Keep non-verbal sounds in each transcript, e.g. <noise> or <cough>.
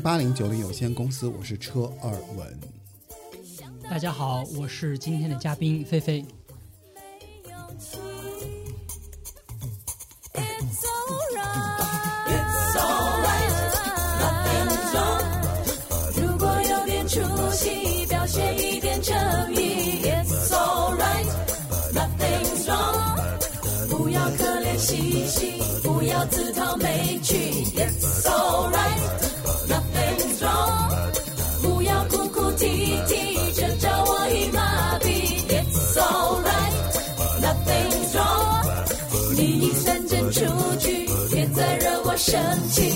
八零九零有限公司，我是车二文。大家好，我是今天的嘉宾菲菲。It's alright, it's alright, nothing's wrong。如果有点出息，表现一点诚意。It's alright, nothing's wrong。不要可怜兮兮，不要自讨没趣。It's alright, 生气。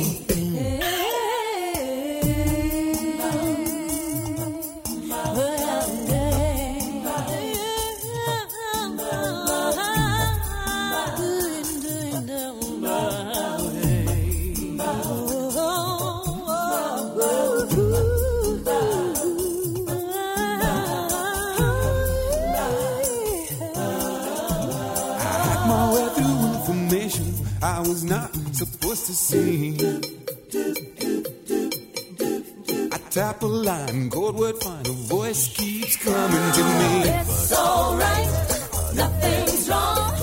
To see. I tap a line, code word find, a voice keeps coming to me. It's alright, nothing's wrong。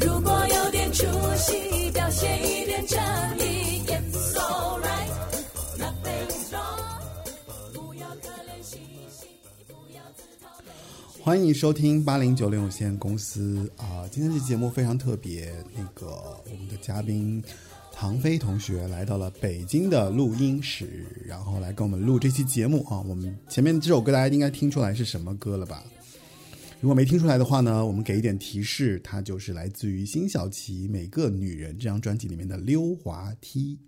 如果有点出息，表现一点诚意。It's alright, nothing's wrong。不要可怜兮兮，不要自讨没趣。欢迎收听八零九零有限公司啊、今天这期节目非常特别，那个我们的嘉宾唐飞同学来到了北京的录音室，然后来跟我们录这期节目啊。我们前面这首歌大家应该听出来是什么歌了吧？如果没听出来的话呢，我们给一点提示，它就是来自于辛晓琪《每个女人》这张专辑里面的《溜滑梯》。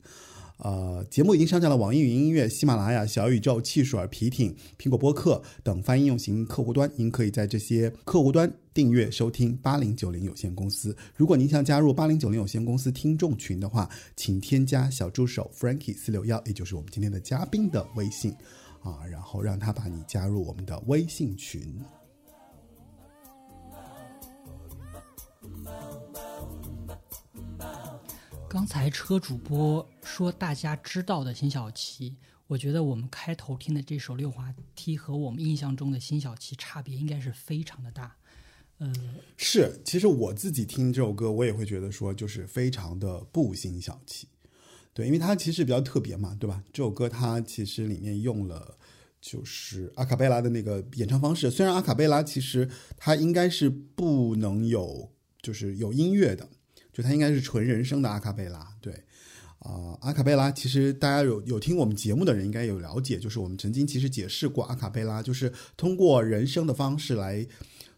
呃，节目已经上架了网易云音乐、喜马拉雅、小宇宙、汽水儿、皮艇、苹果播客等泛应用型客户端，您可以在这些客户端订阅收听八零九零有限公司。如果您想加入八零九零有限公司听众群的话，请添加小助手 Frankie 四六幺，也就是我们今天的嘉宾的微信啊，然后让他把你加入我们的微信群。刚才车主播说大家知道的辛晓琪，我觉得我们开头听的这首《溜滑梯》和我们印象中的辛晓琪差别应该是非常的大。呃，是，其实我自己听这首歌，我也会觉得说，就是非常的不辛晓琪，对，因为它其实比较特别嘛，对吧？这首歌它其实里面用了就是阿卡贝拉的那个演唱方式，虽然阿卡贝拉其实它应该是不能有就是有音乐的，就它应该是纯人声的阿卡贝拉，对。啊、阿卡贝拉其实大家有有听我们节目的人应该有了解，就是我们曾经其实解释过阿卡贝拉，就是通过人声的方式来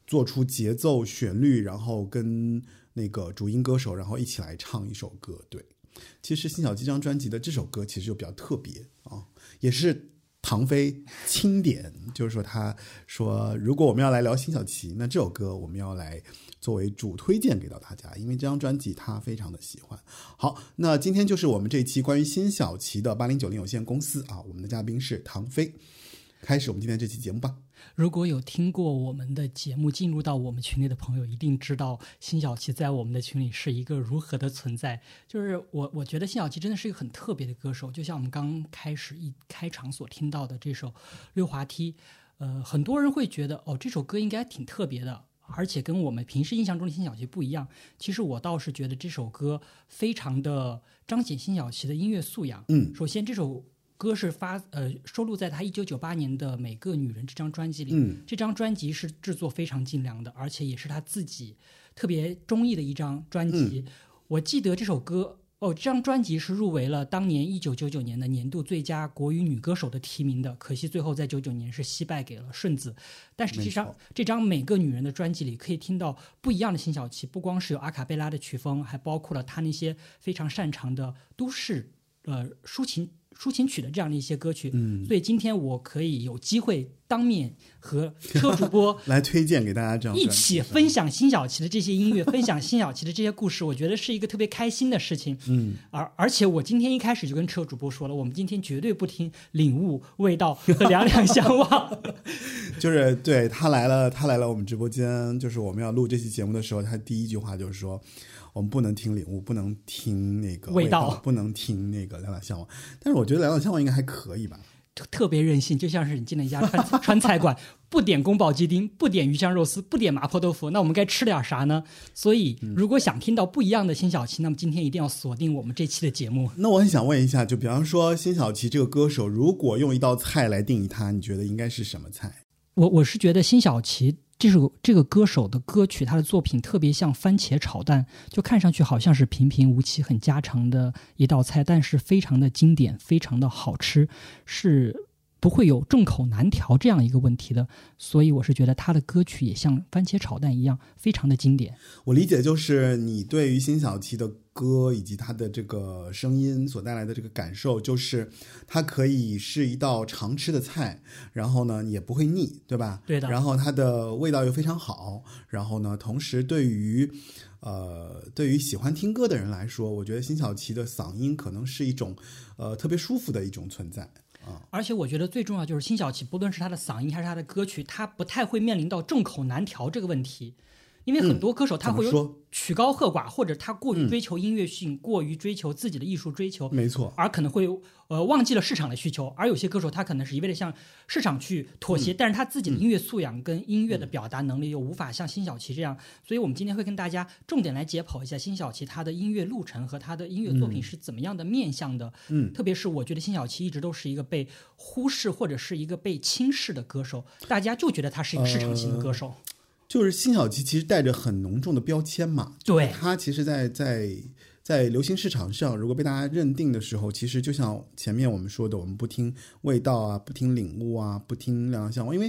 做出节奏、旋律，然后跟那个主音歌手，然后一起来唱一首歌。对，其实辛晓琪这张专辑的这首歌其实就比较特别啊，也是唐飞钦点，就是说他说，如果我们要来聊辛晓琪，那这首歌我们要来作为主推荐给到大家，因为这张专辑他非常的喜欢。好，那今天就是我们这一期关于辛晓琪的八零九零有限公司啊，我们的嘉宾是唐飞。开始我们今天这期节目吧。如果有听过我们的节目，进入到我们群里的朋友，一定知道辛晓琪在我们的群里是一个如何的存在。就是我，我觉得辛晓琪真的是一个很特别的歌手，就像我们刚开始一开场所听到的这首《溜滑梯》，呃，很多人会觉得哦，这首歌应该挺特别的，而且跟我们平时印象中的辛晓琪不一样。其实我倒是觉得这首歌非常的彰显辛晓琪的音乐素养。嗯首先这首歌是发呃收录在她一九九八年的《每个女人》这张专辑里。嗯这张专辑是制作非常精良的，而且也是他自己特别中意的一张专辑。我记得这首歌哦，这张专辑是入围了当年一九九九年的年度最佳国语女歌手的提名的，可惜最后在九九年是惜败给了顺子。但是这张这张每个女人的专辑里，可以听到不一样的辛晓琪，不光是有阿卡贝拉的曲风，还包括了她那些非常擅长的都市呃抒情抒情曲的这样的一些歌曲。嗯，所以今天我可以有机会当面和车主播 <laughs> 来推荐给大家这样一起分享辛晓琪的这些音乐，<laughs> 分享辛晓琪的这些故事，我觉得是一个特别开心的事情。嗯，而而且我今天一开始就跟车主播说了，我们今天绝对不听领悟、味道和两两相望。<laughs> 就是对他来了，他来了我们直播间，就是我们要录这期节目的时候，他第一句话就是说，我们不能听领悟，不能听那个味道道，不能听那个两两相望。但是我觉得两两相望应该还可以吧？特特别任性，就像是你进了一家川 <laughs> 川菜馆，不点宫保鸡丁，不点鱼香肉丝，不点麻婆豆腐，那我们该吃点啥呢？所以，如果想听到不一样的辛晓琪，那么今天一定要锁定我们这期的节目。那我很想问一下，就比方说辛晓琪这个歌手，如果用一道菜来定义他，你觉得应该是什么菜？我我是觉得辛晓琪这首这个歌手的歌曲，他的作品特别像番茄炒蛋，就看上去好像是平平无奇、很家常的一道菜，但是非常的经典，非常的好吃，是不会有众口难调这样一个问题的。所以我是觉得他的歌曲也像番茄炒蛋一样，非常的经典。我理解就是你对于辛晓琪的歌以及她的这个声音所带来的这个感受，就是它可以是一道常吃的菜，然后呢也不会腻，对吧？对的然后它的味道又非常好，然后呢，同时对于呃对于喜欢听歌的人来说，我觉得辛晓琪的嗓音可能是一种呃特别舒服的一种存在。而且我觉得最重要就是辛晓琪，不论是她的嗓音还是她的歌曲，她不太会面临到众口难调这个问题。因为很多歌手他会有曲高和寡，或者他过于追求音乐性，过于追求自己的艺术追求，没错，而可能会呃忘记了市场的需求。而有些歌手他可能是一味的向市场去妥协，但是他自己的音乐素养跟音乐的表达能力又无法像辛晓琪这样。所以我们今天会跟大家重点来解剖一下辛晓琪她的音乐路程和她的音乐作品是怎么样的面向的。嗯特别是我觉得辛晓琪一直都是一个被忽视或者是一个被轻视的歌手，大家就觉得他是一个市场型的歌手。就是辛晓琪其实带着很浓重的标签嘛，对她其实在，在在流行市场上，如果被大家认定的时候，其实就像前面我们说的，我们不听味道啊，不听领悟啊，不听两两相望，因为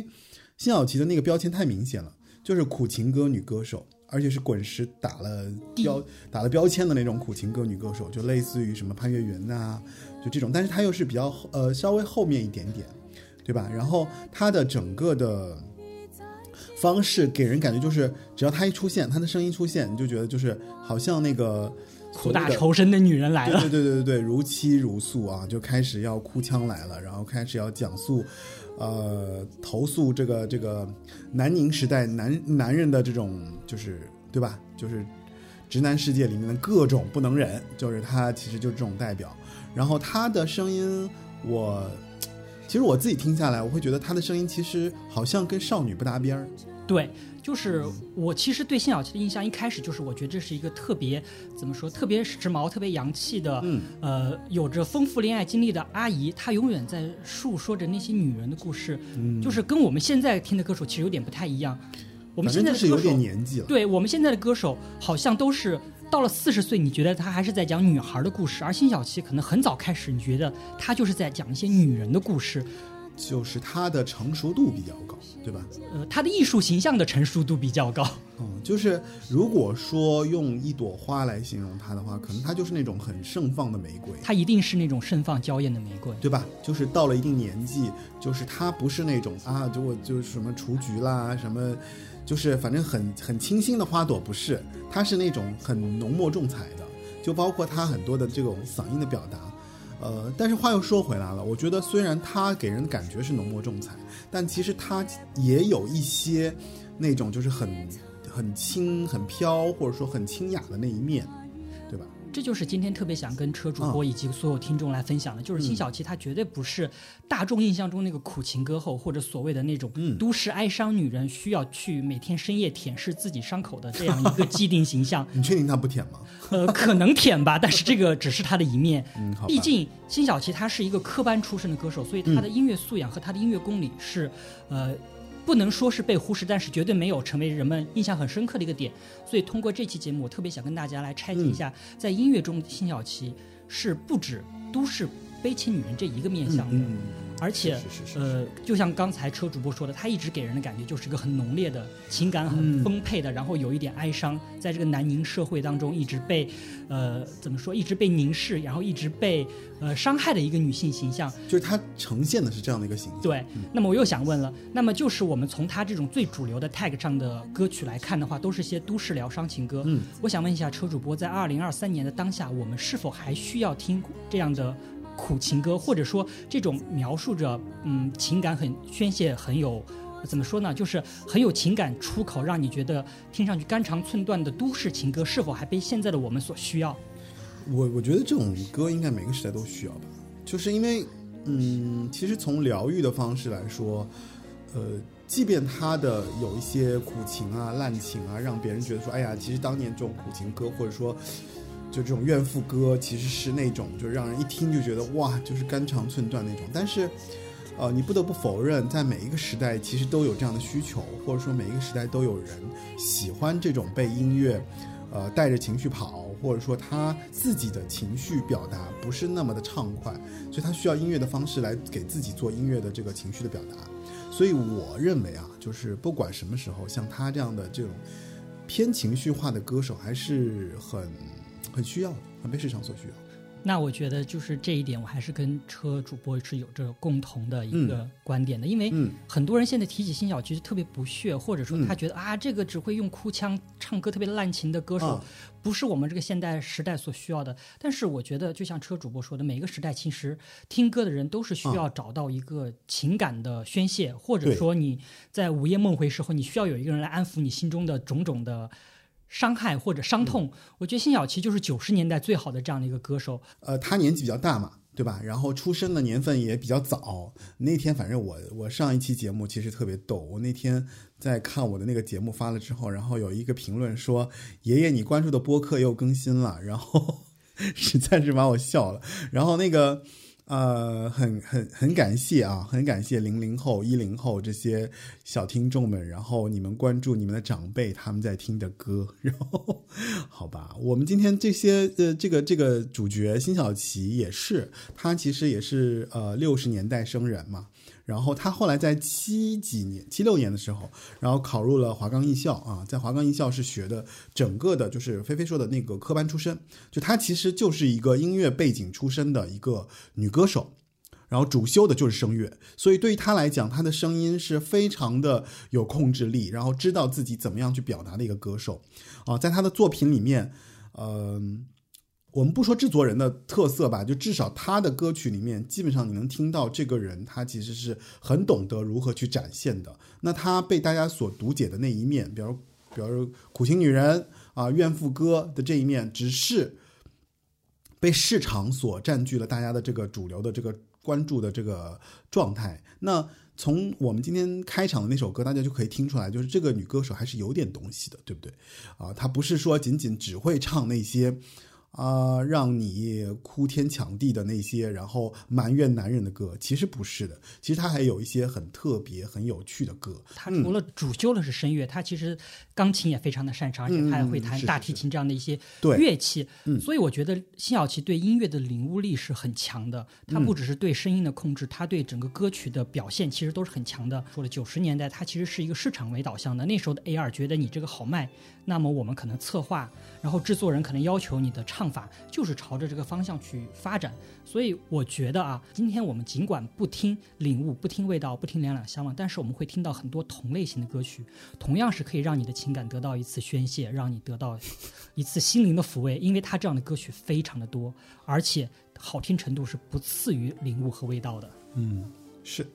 辛晓琪的那个标签太明显了，就是苦情歌女歌手，而且是滚石打了标打了标签的那种苦情歌女歌手，就类似于什么潘越云呐、就这种，但是她又是比较呃稍微后面一点点，对吧？然后她的整个的。方式给人感觉就是，只要他一出现，他的声音出现，你就觉得就是好像那个苦大仇深的女人来了对，对对对对对，如泣如诉啊，就开始要哭腔来了，然后开始要讲述，呃，投诉这个这个南宁时代男男人的这种就是对吧？就是直男世界里面的各种不能忍，就是他其实就是这种代表。然后他的声音，我其实我自己听下来，我会觉得她的声音其实好像跟少女不搭边儿。对，就是我其实对辛晓琪的印象一开始就是，我觉得这是一个特别怎么说，特别时髦、特别洋气的，嗯呃，有着丰富恋爱经历的阿姨，她永远在述说着那些女人的故事，嗯就是跟我们现在听的歌手其实有点不太一样。我们现在的歌手点年纪了。对我们现在的歌手好像都是到了四十岁，你觉得他还是在讲女孩的故事，而辛晓琪可能很早开始，你觉得他就是在讲一些女人的故事，就是他的成熟度比较高，对吧？呃，他的艺术形象的成熟度比较高。嗯，就是如果说用一朵花来形容他的话，可能他就是那种很盛放的玫瑰，他一定是那种盛放娇艳的玫瑰。对吧？就是到了一定年纪，就是他不是那种啊，就我就是什么雏菊啦，什么，就是反正很很清新的花朵，不是，它是那种很浓墨重彩的，就包括它很多的这种嗓音的表达。呃，但是话又说回来了，我觉得虽然它给人的感觉是浓墨重彩，但其实它也有一些那种就是很很轻、很飘，或者说很清雅的那一面，这就是今天特别想跟车主播以及所有听众来分享的，就是辛晓琪她绝对不是大众印象中那个苦情歌后，或者所谓的那种都市哀伤女人需要去每天深夜舔舐自己伤口的这样一个既定形象。<laughs> 你确定她不舔吗？<laughs> 呃，可能舔吧，但是这个只是她的一面。嗯，毕竟辛晓琪她是一个科班出身的歌手，所以她的音乐素养和她的音乐功底是，呃。不能说是被忽视，但是绝对没有成为人们印象很深刻的一个点。所以通过这期节目，我特别想跟大家来拆解一下，在音乐中辛晓琪是不止都市悲情女人这一个面相的。而且，呃，就像刚才车主播说的，他一直给人的感觉就是一个很浓烈的情感很丰沛的，然后有一点哀伤，在这个南宁社会当中一直被，呃，怎么说，一直被凝视，然后一直被呃伤害的一个女性形象。就是她呈现的是这样的一个形象。对。那么我又想问了，那么就是我们从她这种最主流的 tag 上的歌曲来看的话，都是些都市疗伤情歌。嗯。我想问一下车主播，在二零二三年的当下，我们是否还需要听这样的？苦情歌，或者说这种描述着嗯情感很宣泄、很有怎么说呢，就是很有情感出口，让你觉得听上去肝肠寸断的都市情歌，是否还被现在的我们所需要？我我觉得这种歌应该每个时代都需要吧，就是因为嗯，其实从疗愈的方式来说，呃，即便他的有一些苦情啊、滥情啊，让别人觉得说，哎呀，其实当年这种苦情歌，或者说。就这种怨妇歌，其实是那种就让人一听就觉得哇，就是肝肠寸断那种。但是，呃，你不得不否认，在每一个时代，其实都有这样的需求，或者说每一个时代都有人喜欢这种被音乐，呃，带着情绪跑，或者说他自己的情绪表达不是那么的畅快，所以他需要音乐的方式来给自己做音乐的这个情绪的表达。所以我认为啊，就是不管什么时候，像他这样的这种偏情绪化的歌手，还是很。很需要，很被市场所需要。那我觉得就是这一点，我还是跟车主播是有着共同的一个观点的。因为很多人现在提起辛晓琪是特别不屑，或者说他觉得啊，这个只会用哭腔唱歌、特别滥情的歌手，不是我们这个现代时代所需要的。但是我觉得，就像车主播说的，每个时代其实听歌的人都是需要找到一个情感的宣泄，或者说你在午夜梦回时候，你需要有一个人来安抚你心中的种种的。伤害或者伤痛，我觉得辛晓琪就是九十年代最好的这样的一个歌手。呃，他年纪比较大嘛，对吧？然后出生的年份也比较早。那天反正我我上一期节目其实特别逗，我那天在看我的那个节目发了之后，然后有一个评论说：“爷爷，你关注的播客又更新了。”然后 <laughs> 实在是把我笑了。然后那个。呃，很很很感谢啊，很感谢零零后、一零后这些小听众们，然后你们关注你们的长辈他们在听的歌，然后好吧，我们今天这些呃这个这个主角辛晓琪也是，他其实也是呃六十年代生人嘛。然后他后来在七几年、七六年的时候，然后考入了华冈艺校啊，在华冈艺校是学的整个的，就是菲菲说的那个科班出身，就她其实就是一个音乐背景出身的一个女歌手，然后主修的就是声乐，所以对于她来讲，她的声音是非常的有控制力，然后知道自己怎么样去表达的一个歌手啊，在她的作品里面，嗯。我们不说制作人的特色吧，就至少他的歌曲里面，基本上你能听到这个人，他其实是很懂得如何去展现的。那他被大家所读解的那一面，比如，比如苦情女人啊、怨妇歌的这一面，只是被市场所占据了大家的这个主流的这个关注的这个状态。那从我们今天开场的那首歌，大家就可以听出来，就是这个女歌手还是有点东西的，对不对？啊，她不是说仅仅只会唱那些。啊，让你哭天抢地的那些，然后埋怨男人的歌，其实不是的。其实他还有一些很特别、很有趣的歌。他除了主修的是声乐，他其实钢琴也非常的擅长，而且他还会弹大提琴这样的一些乐器。所以我觉得辛晓琪对音乐的领悟力是很强的。他不只是对声音的控制，他对整个歌曲的表现其实都是很强的。说了九十年代，他其实是一个市场为导向的。那时候的 A 二觉得你这个好卖，那么我们可能策划，然后制作人可能要求你的唱。法就是朝着这个方向去发展，所以我觉得啊，今天我们尽管不听领悟，不听味道，不听两两相望，但是我们会听到很多同类型的歌曲，同样是可以让你的情感得到一次宣泄，让你得到一次心灵的抚慰。因为它这样的歌曲非常的多，而且好听程度是不次于领悟和味道的。嗯，是。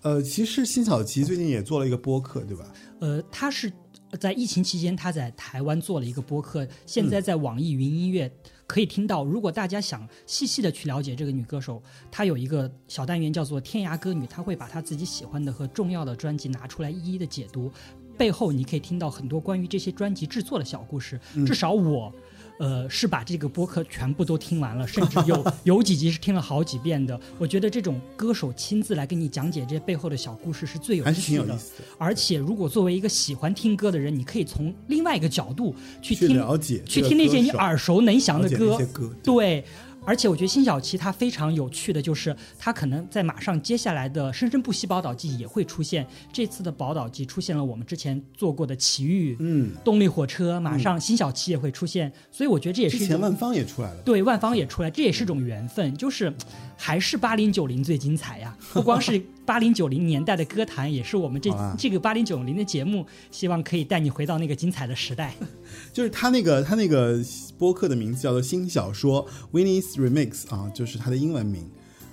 呃，其实辛晓琪最近也做了一个播客，对吧？呃，他是。在疫情期间，他在台湾做了一个播客，现在在网易云音乐可以听到。如果大家想细细的去了解这个女歌手，她有一个小单元叫做“天涯歌女”，她会把她自己喜欢的和重要的专辑拿出来一一的解读。背后你可以听到很多关于这些专辑制作的小故事。至少我，呃，是把这个播客全部都听完了，甚至有 <laughs> 有几集是听了好几遍的。我觉得这种歌手亲自来跟你讲解这背后的小故事是最有趣的。而且，如果作为一个喜欢听歌的人，你可以从另外一个角度去去听、了解去听那些你耳熟能详的歌。对，而且我觉得辛晓琪她非常有趣的就是，她可能在马上接下来的《生生不息》宝岛季也会出现。这次的宝岛季出现了我们之前做过的奇遇、嗯，动力火车，马上辛晓琪也会出现，所以我觉得这也是之前万芳也出来了，对，万芳也出来，这也是种缘分，就是还是八零九零最精彩呀！不光是八零九零年代的歌坛，也是我们这这个八零九零的节目，希望可以带你回到那个精彩的时代。<laughs> 就是他那个他那个播客的名字叫做新小说 Winnie's Remix 啊，就是他的英文名。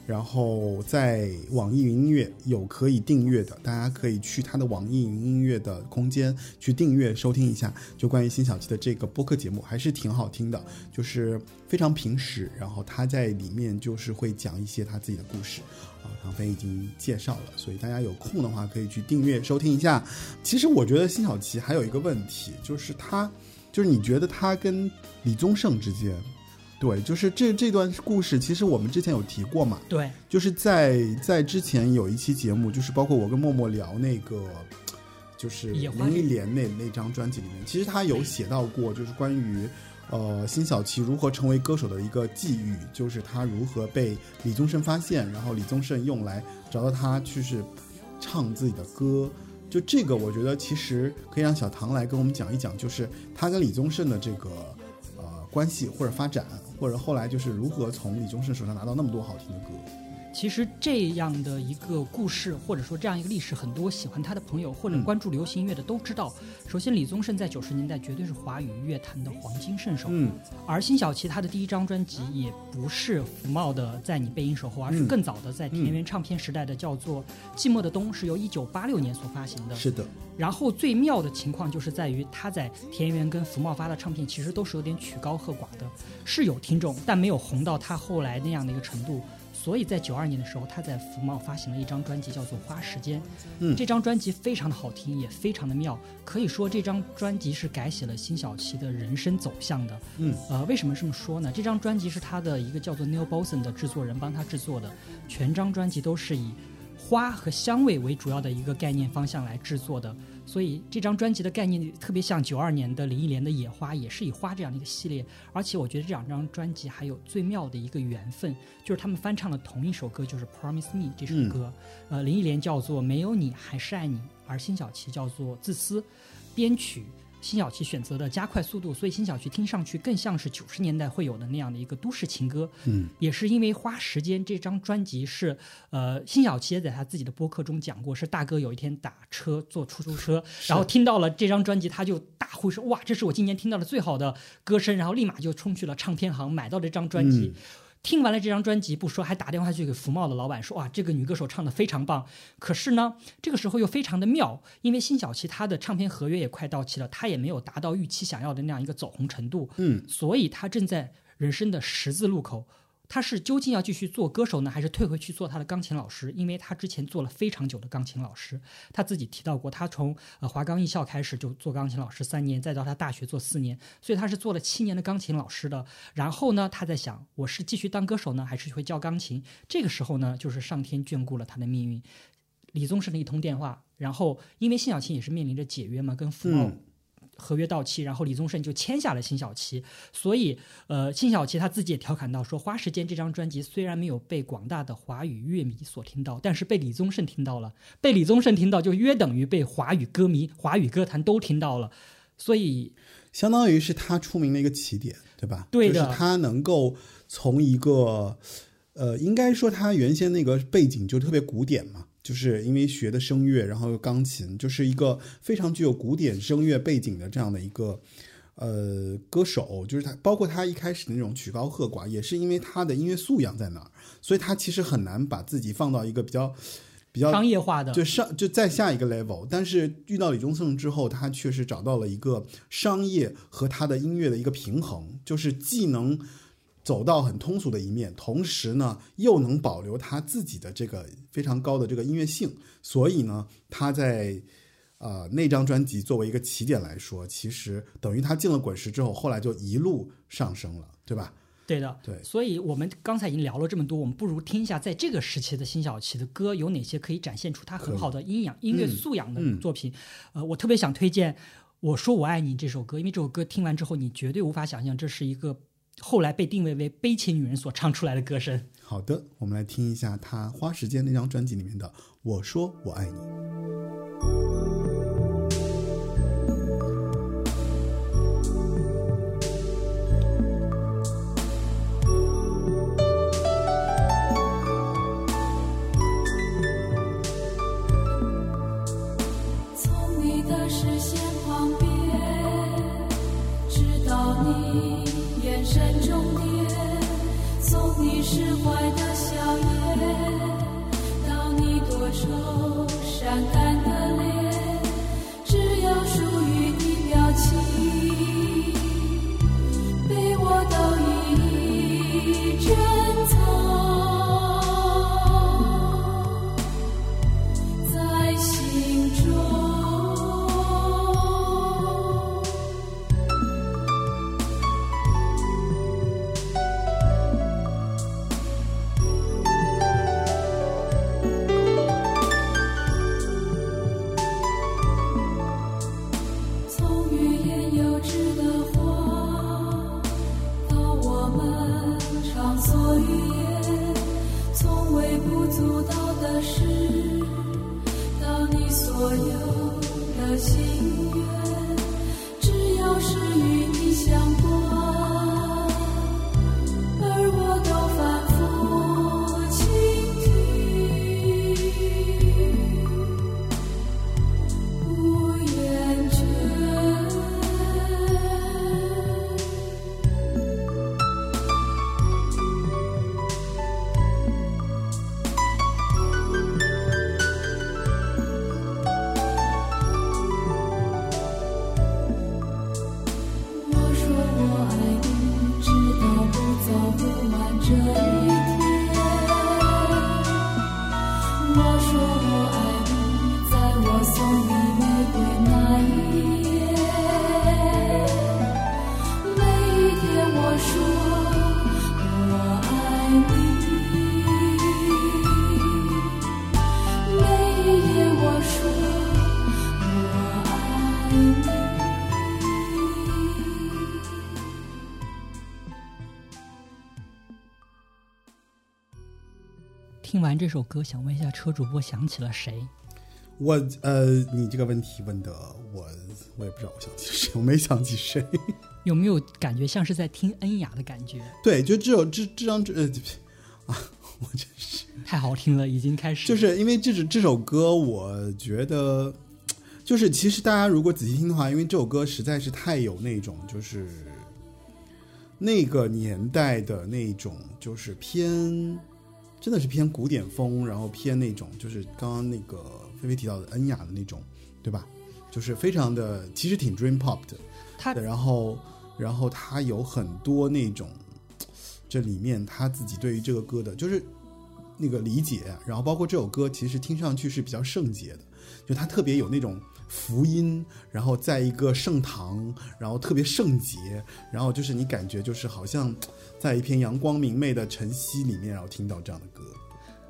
然后在网易云音乐有可以订阅的，大家可以去他的网易云音乐的空间去订阅收听一下。就关于辛晓琪的这个播客节目，还是挺好听的，就是非常平实。然后他在里面就是会讲一些他自己的故事啊，唐飞已经介绍了，所以大家有空的话可以去订阅收听一下。其实我觉得辛晓琪还有一个问题，就是他，就是你觉得他跟李宗盛之间，对，就是这这段故事，其实我们之前有提过嘛，对，就是在在之前有一期节目，就是包括我跟默默聊那个，就是林忆莲那那张专辑里面，其实他有写到过，就是关于呃辛晓琪如何成为歌手的一个际遇，就是他如何被李宗盛发现，然后李宗盛用来找到他去是唱自己的歌。就这个，我觉得其实可以让小唐来跟我们讲一讲，就是他跟李宗盛的这个呃关系或者发展，或者后来就是如何从李宗盛手上拿到那么多好听的歌。其实这样的一个故事，或者说这样一个历史，很多喜欢他的朋友或者嗯关注流行音乐的都知道。首先，李宗盛在九十年代绝对是华语乐坛的黄金圣手，嗯，而辛晓琪她的第一张专辑也不是福茂的《在你背影守候》，而是嗯更早的在田园唱片时代的叫做《寂寞的冬》，是由一九八六年所发行的。是的，然后最妙的情况就是在于他在田园跟福茂发的唱片其实都是有点曲高和寡的，是有听众，但没有红到他后来那样的一个程度。所以在九二年的时候，他在福茂发行了一张专辑，叫做《花时间》。嗯这张专辑非常的好听，也非常的妙，可以说这张专辑是改写了辛晓琪的人生走向的。嗯，呃，为什么这么说呢？这张专辑是他的一个叫做 Neil Boson 的制作人帮他制作的，全张专辑都是以花和香味为主要的一个概念方向来制作的，所以这张专辑的概念特别像九二年的林忆莲的《野花》，也是以花这样的一个系列。而且我觉得这两张专辑还有最妙的一个缘分，就是他们翻唱了同一首歌，就是《Promise Me》这首歌。呃，林忆莲叫做《没有你还是爱你》，而辛晓琪叫做《自私》，编曲。辛晓琪选择的加快速度，所以辛晓琪听上去更像是九十年代会有的那样的一个都市情歌。嗯，也是因为花时间这张专辑是，呃，辛晓琪也在他自己的播客中讲过，是大哥有一天打车坐出租车，然后听到了这张专辑，他就大呼说：“哇，这是我今年听到的最好的歌声！”然后立马就冲去了唱片行买到这张专辑。听完了这张专辑不说，还打电话去给福茂的老板说：“哇，这个女歌手唱的非常棒。”可是呢，这个时候又非常的妙，因为辛晓琪她的唱片合约也快到期了，她也没有达到预期想要的那样一个走红程度。嗯，所以她正在人生的十字路口。他是究竟要继续做歌手呢，还是退回去做他的钢琴老师？因为他之前做了非常久的钢琴老师，他自己提到过，他从呃华冈艺校开始就做钢琴老师三年，再到他大学做四年，所以他是做了七年的钢琴老师的。然后呢，他在想，我是继续当歌手呢，还是会教钢琴？这个时候呢，就是上天眷顾了他的命运。李宗盛的一通电话，然后因为辛晓琪也是面临着解约嘛，跟父母合约到期，然后李宗盛就签下了辛晓琪，所以呃，辛晓琪他自己也调侃到说，《花时间》这张专辑虽然没有被广大的华语乐迷所听到，但是被李宗盛听到了，被李宗盛听到就约等于被华语歌迷、华语歌坛都听到了，所以相当于是他出名的一个起点，对吧？对的。就是他能够从一个，呃，应该说他原先那个背景就特别古典嘛，就是因为学的声乐，然后又钢琴，就是一个非常具有古典声乐背景的这样的一个。呃，歌手就是他，包括他一开始的那种曲高和寡，也是因为他的音乐素养在哪儿，所以他其实很难把自己放到一个比较比较商业化的，就上就再下一个 level，但是遇到李宗盛之后，他确实找到了一个商业和他的音乐的一个平衡，就是既能走到很通俗的一面，同时呢又能保留他自己的这个非常高的这个音乐性，所以呢他在呃那张专辑作为一个起点来说，其实等于他进了滚石之后，后来就一路上升了，对吧？对的，对所以我们刚才已经聊了这么多，我们不如听一下在这个时期的辛晓琪的歌有哪些可以展现出他很好的音养音乐素养的嗯作品。呃，我特别想推荐《我说我爱你》这首歌，因为这首歌听完之后，你绝对无法想象这是一个后来被定位为悲情女人所唱出来的歌声。好的，我们来听一下她花时间那张专辑里面的《我说我爱你》。完这首歌，想问一下车主播想起了谁？我呃，你这个问题问的我我也不知道我想起谁，我没想起谁。<laughs> 有没有感觉像是在听恩雅的感觉？对，就这首这这张呃啊，<laughs> 我真是太好听了，已经开始就是因为这首这首歌，我觉得就是其实大家如果仔细听的话，因为这首歌实在是太有那种就是那个年代的那种就是偏真的是偏古典风，然后偏那种就是刚刚那个菲菲提到的恩雅的那种，对吧？就是非常的其实挺 dream pop 的，他的，然后然后他有很多那种这里面他自己对于这个歌的，就是那个理解，然后包括这首歌其实听上去是比较圣洁的，就它特别有那种福音，然后在一个盛唐，然后特别圣洁，然后就是你感觉就是好像在一片阳光明媚的晨曦里面，然后听到这样的歌。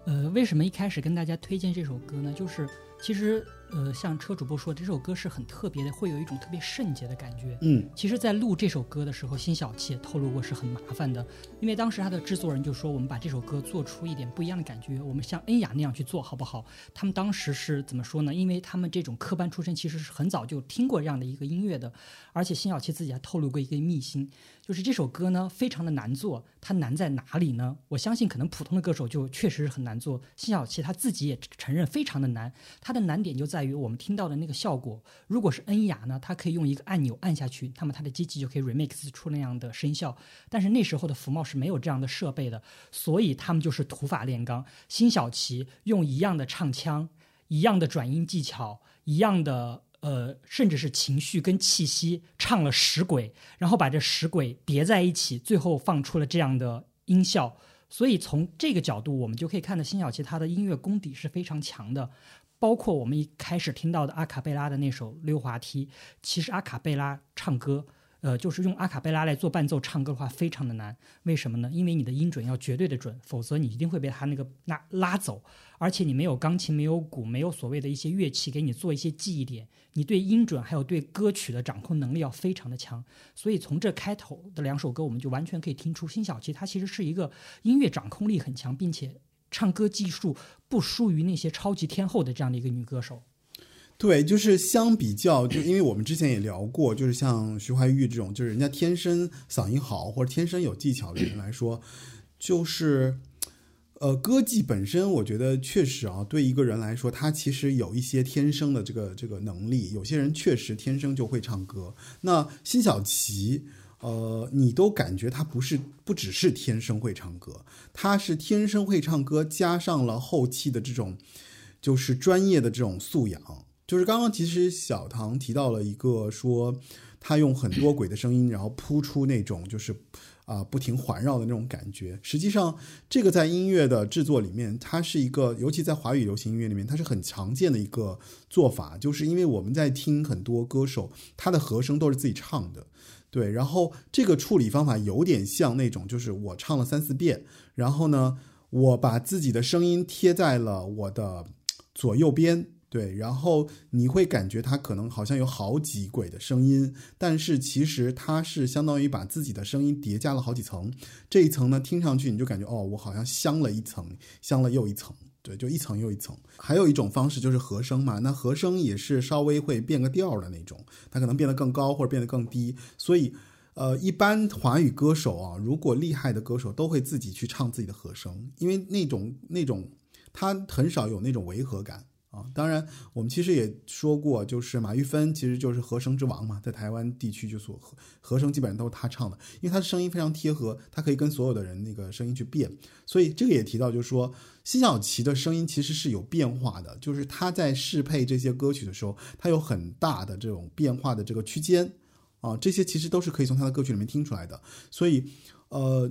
呃，为什么一开始跟大家推荐这首歌呢？就是其实呃，像车主播说，这首歌是很特别的，会有一种特别圣洁的感觉。嗯，其实，在录这首歌的时候，辛晓琪也透露过是很麻烦的，因为当时他的制作人就说，我们把这首歌做出一点不一样的感觉，我们像恩雅那样去做好不好？他们当时是怎么说呢？因为他们这种科班出身，其实是很早就听过这样的一个音乐的，而且辛晓琪自己还透露过一个秘辛，就是这首歌呢非常的难做，它难在哪里呢？我相信可能普通的歌手就确实是很难做，辛晓琪他自己也承认非常的难，它的难点就在在于我们听到的那个效果。如果是恩雅呢，它可以用一个按钮按下去，那么它的机器就可以 remix 出那样的声效。但是那时候的福茂是没有这样的设备的，所以他们就是土法炼钢。辛晓琪用一样的唱腔、一样的转音技巧、一样的呃，甚至是情绪跟气息，唱了十轨，然后把这十轨叠在一起，最后放出了这样的音效。所以从这个角度，我们就可以看到辛晓琪她的音乐功底是非常强的。包括我们一开始听到的阿卡贝拉的那首《溜滑梯》，其实阿卡贝拉唱歌，呃，就是用阿卡贝拉来做伴奏唱歌的话，非常的难。为什么呢？因为你的音准要绝对的准，否则你一定会被他那个拉拉走。而且你没有钢琴，没有鼓，没有所谓的一些乐器给你做一些记忆点，你对音准还有对歌曲的掌控能力要非常的强。所以从这开头的两首歌，我们就完全可以听出辛晓琪她其实是一个音乐掌控力很强，并且唱歌技术不输于那些超级天后的这样的一个女歌手。对，就是相比较，就因为我们之前也聊过，就是像徐怀钰这种，就是人家天生嗓音好或者天生有技巧的人来说，就是。呃，歌技本身，我觉得确实啊，对一个人来说，他其实有一些天生的这个这个能力。有些人确实天生就会唱歌。那辛晓琪，呃，你都感觉他不是不只是天生会唱歌，他是天生会唱歌，加上了后期的这种就是专业的这种素养。就是刚刚其实小唐提到了一个说，他用很多轨的声音，然后铺出那种就是。啊，不停环绕的那种感觉。实际上，这个在音乐的制作里面，它是一个，尤其在华语流行音乐里面，它是很常见的一个做法。就是因为我们在听很多歌手，他的和声都是自己唱的，对。然后这个处理方法有点像那种，就是我唱了三四遍，然后呢，我把自己的声音贴在了我的左右边。对，然后你会感觉它可能好像有好几轨的声音，但是其实它是相当于把自己的声音叠加了好几层。这一层呢，听上去你就感觉哦，我好像镶了一层，镶了又一层。对，就一层又一层。还有一种方式就是和声嘛，那和声也是稍微会变个调的那种，它可能变得更高或者变得更低。所以，呃，一般华语歌手啊，如果厉害的歌手都会自己去唱自己的和声，因为那种那种他很少有那种违和感。啊，当然，我们其实也说过，就是马玉芬其实就是和声之王嘛，在台湾地区就所和和声基本上都是他唱的，因为他的声音非常贴合，他可以跟所有的人那个声音去变，所以这个也提到，就是说辛晓琪的声音其实是有变化的，就是他在适配这些歌曲的时候，他有很大的这种变化的这个区间，啊，这些其实都是可以从他的歌曲里面听出来的，所以，呃。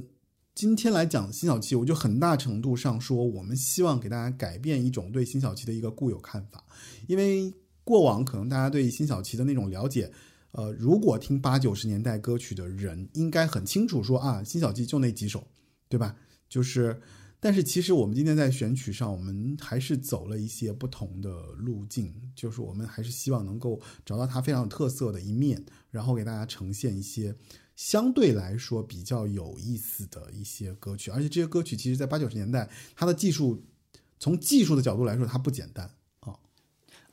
今天来讲辛晓琪，我就很大程度上说，我们希望给大家改变一种对辛晓琪的一个固有看法，因为过往可能大家对辛晓琪的那种了解，呃，如果听八九十年代歌曲的人，应该很清楚说啊，辛晓琪就那几首，对吧？就是，但是其实我们今天在选曲上，我们还是走了一些不同的路径，就是我们还是希望能够找到它非常有特色的一面，然后给大家呈现一些。相对来说比较有意思的一些歌曲，而且这些歌曲其实，在八九十年代，它的技术从技术的角度来说，它不简单啊。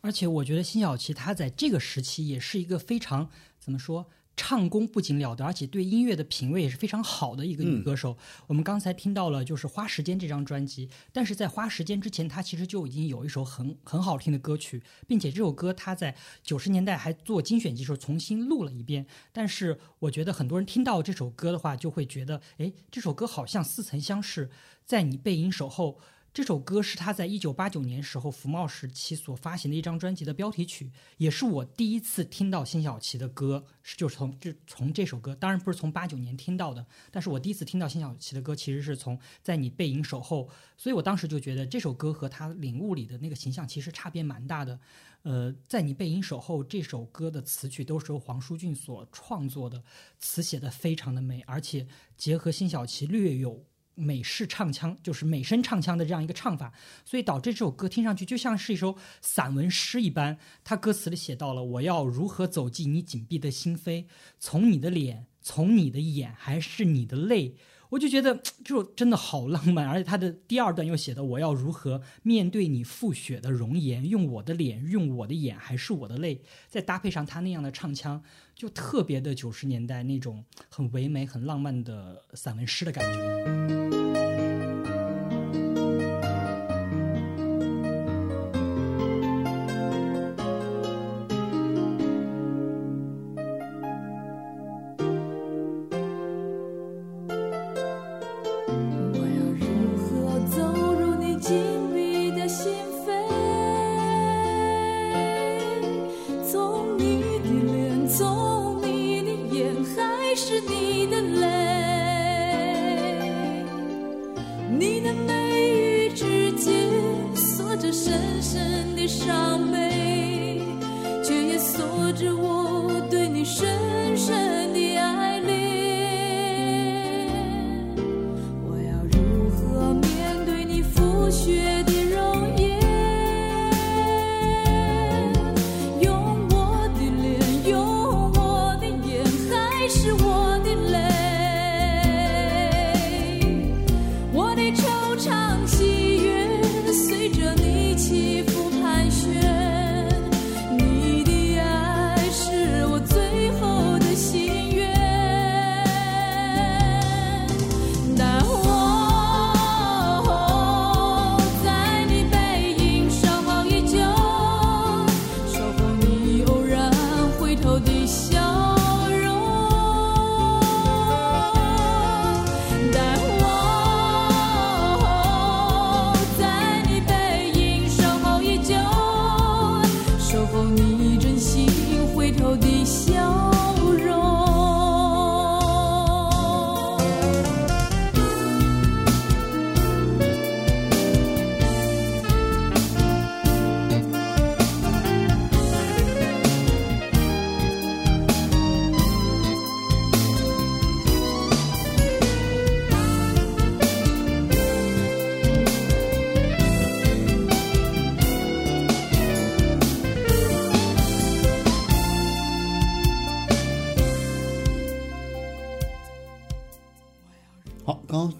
而且我觉得辛晓琪她在这个时期也是一个非常怎么说？唱功不仅了得，而且对音乐的品味也是非常好的一个女歌手。我们刚才听到了就是《花时间》这张专辑，但是在《花时间》之前，她其实就已经有一首很很好听的歌曲，并且这首歌她在九十年代还做精选集时候重新录了一遍。但是我觉得很多人听到这首歌的话，就会觉得，哎，这首歌好像似曾相识，在你背影守候。这首歌是他在一九八九年时候福茂时期所发行的一张专辑的标题曲，也是我第一次听到辛晓琪的歌，就是从这从这首歌，当然不是从八九年听到的，但是我第一次听到辛晓琪的歌，其实是从在你背影守候，所以我当时就觉得这首歌和他领悟里的那个形象其实差别蛮大的。呃，在你背影守候这首歌的词曲都是由黄舒骏所创作的，词写的非常的美，而且结合辛晓琪略有。美式唱腔就是美声唱腔的这样一个唱法，所以导致这首歌听上去就像是一首散文诗一般。它歌词里写到了：“我要如何走进你紧闭的心扉？从你的脸，从你的眼，还是你的泪？”我就觉得就真的好浪漫，而且他的第二段又写的：“我要如何面对你覆雪的容颜？用我的脸，用我的眼，还是我的泪？”再搭配上他那样的唱腔，就特别的九十年代那种很唯美、很浪漫的散文诗的感觉。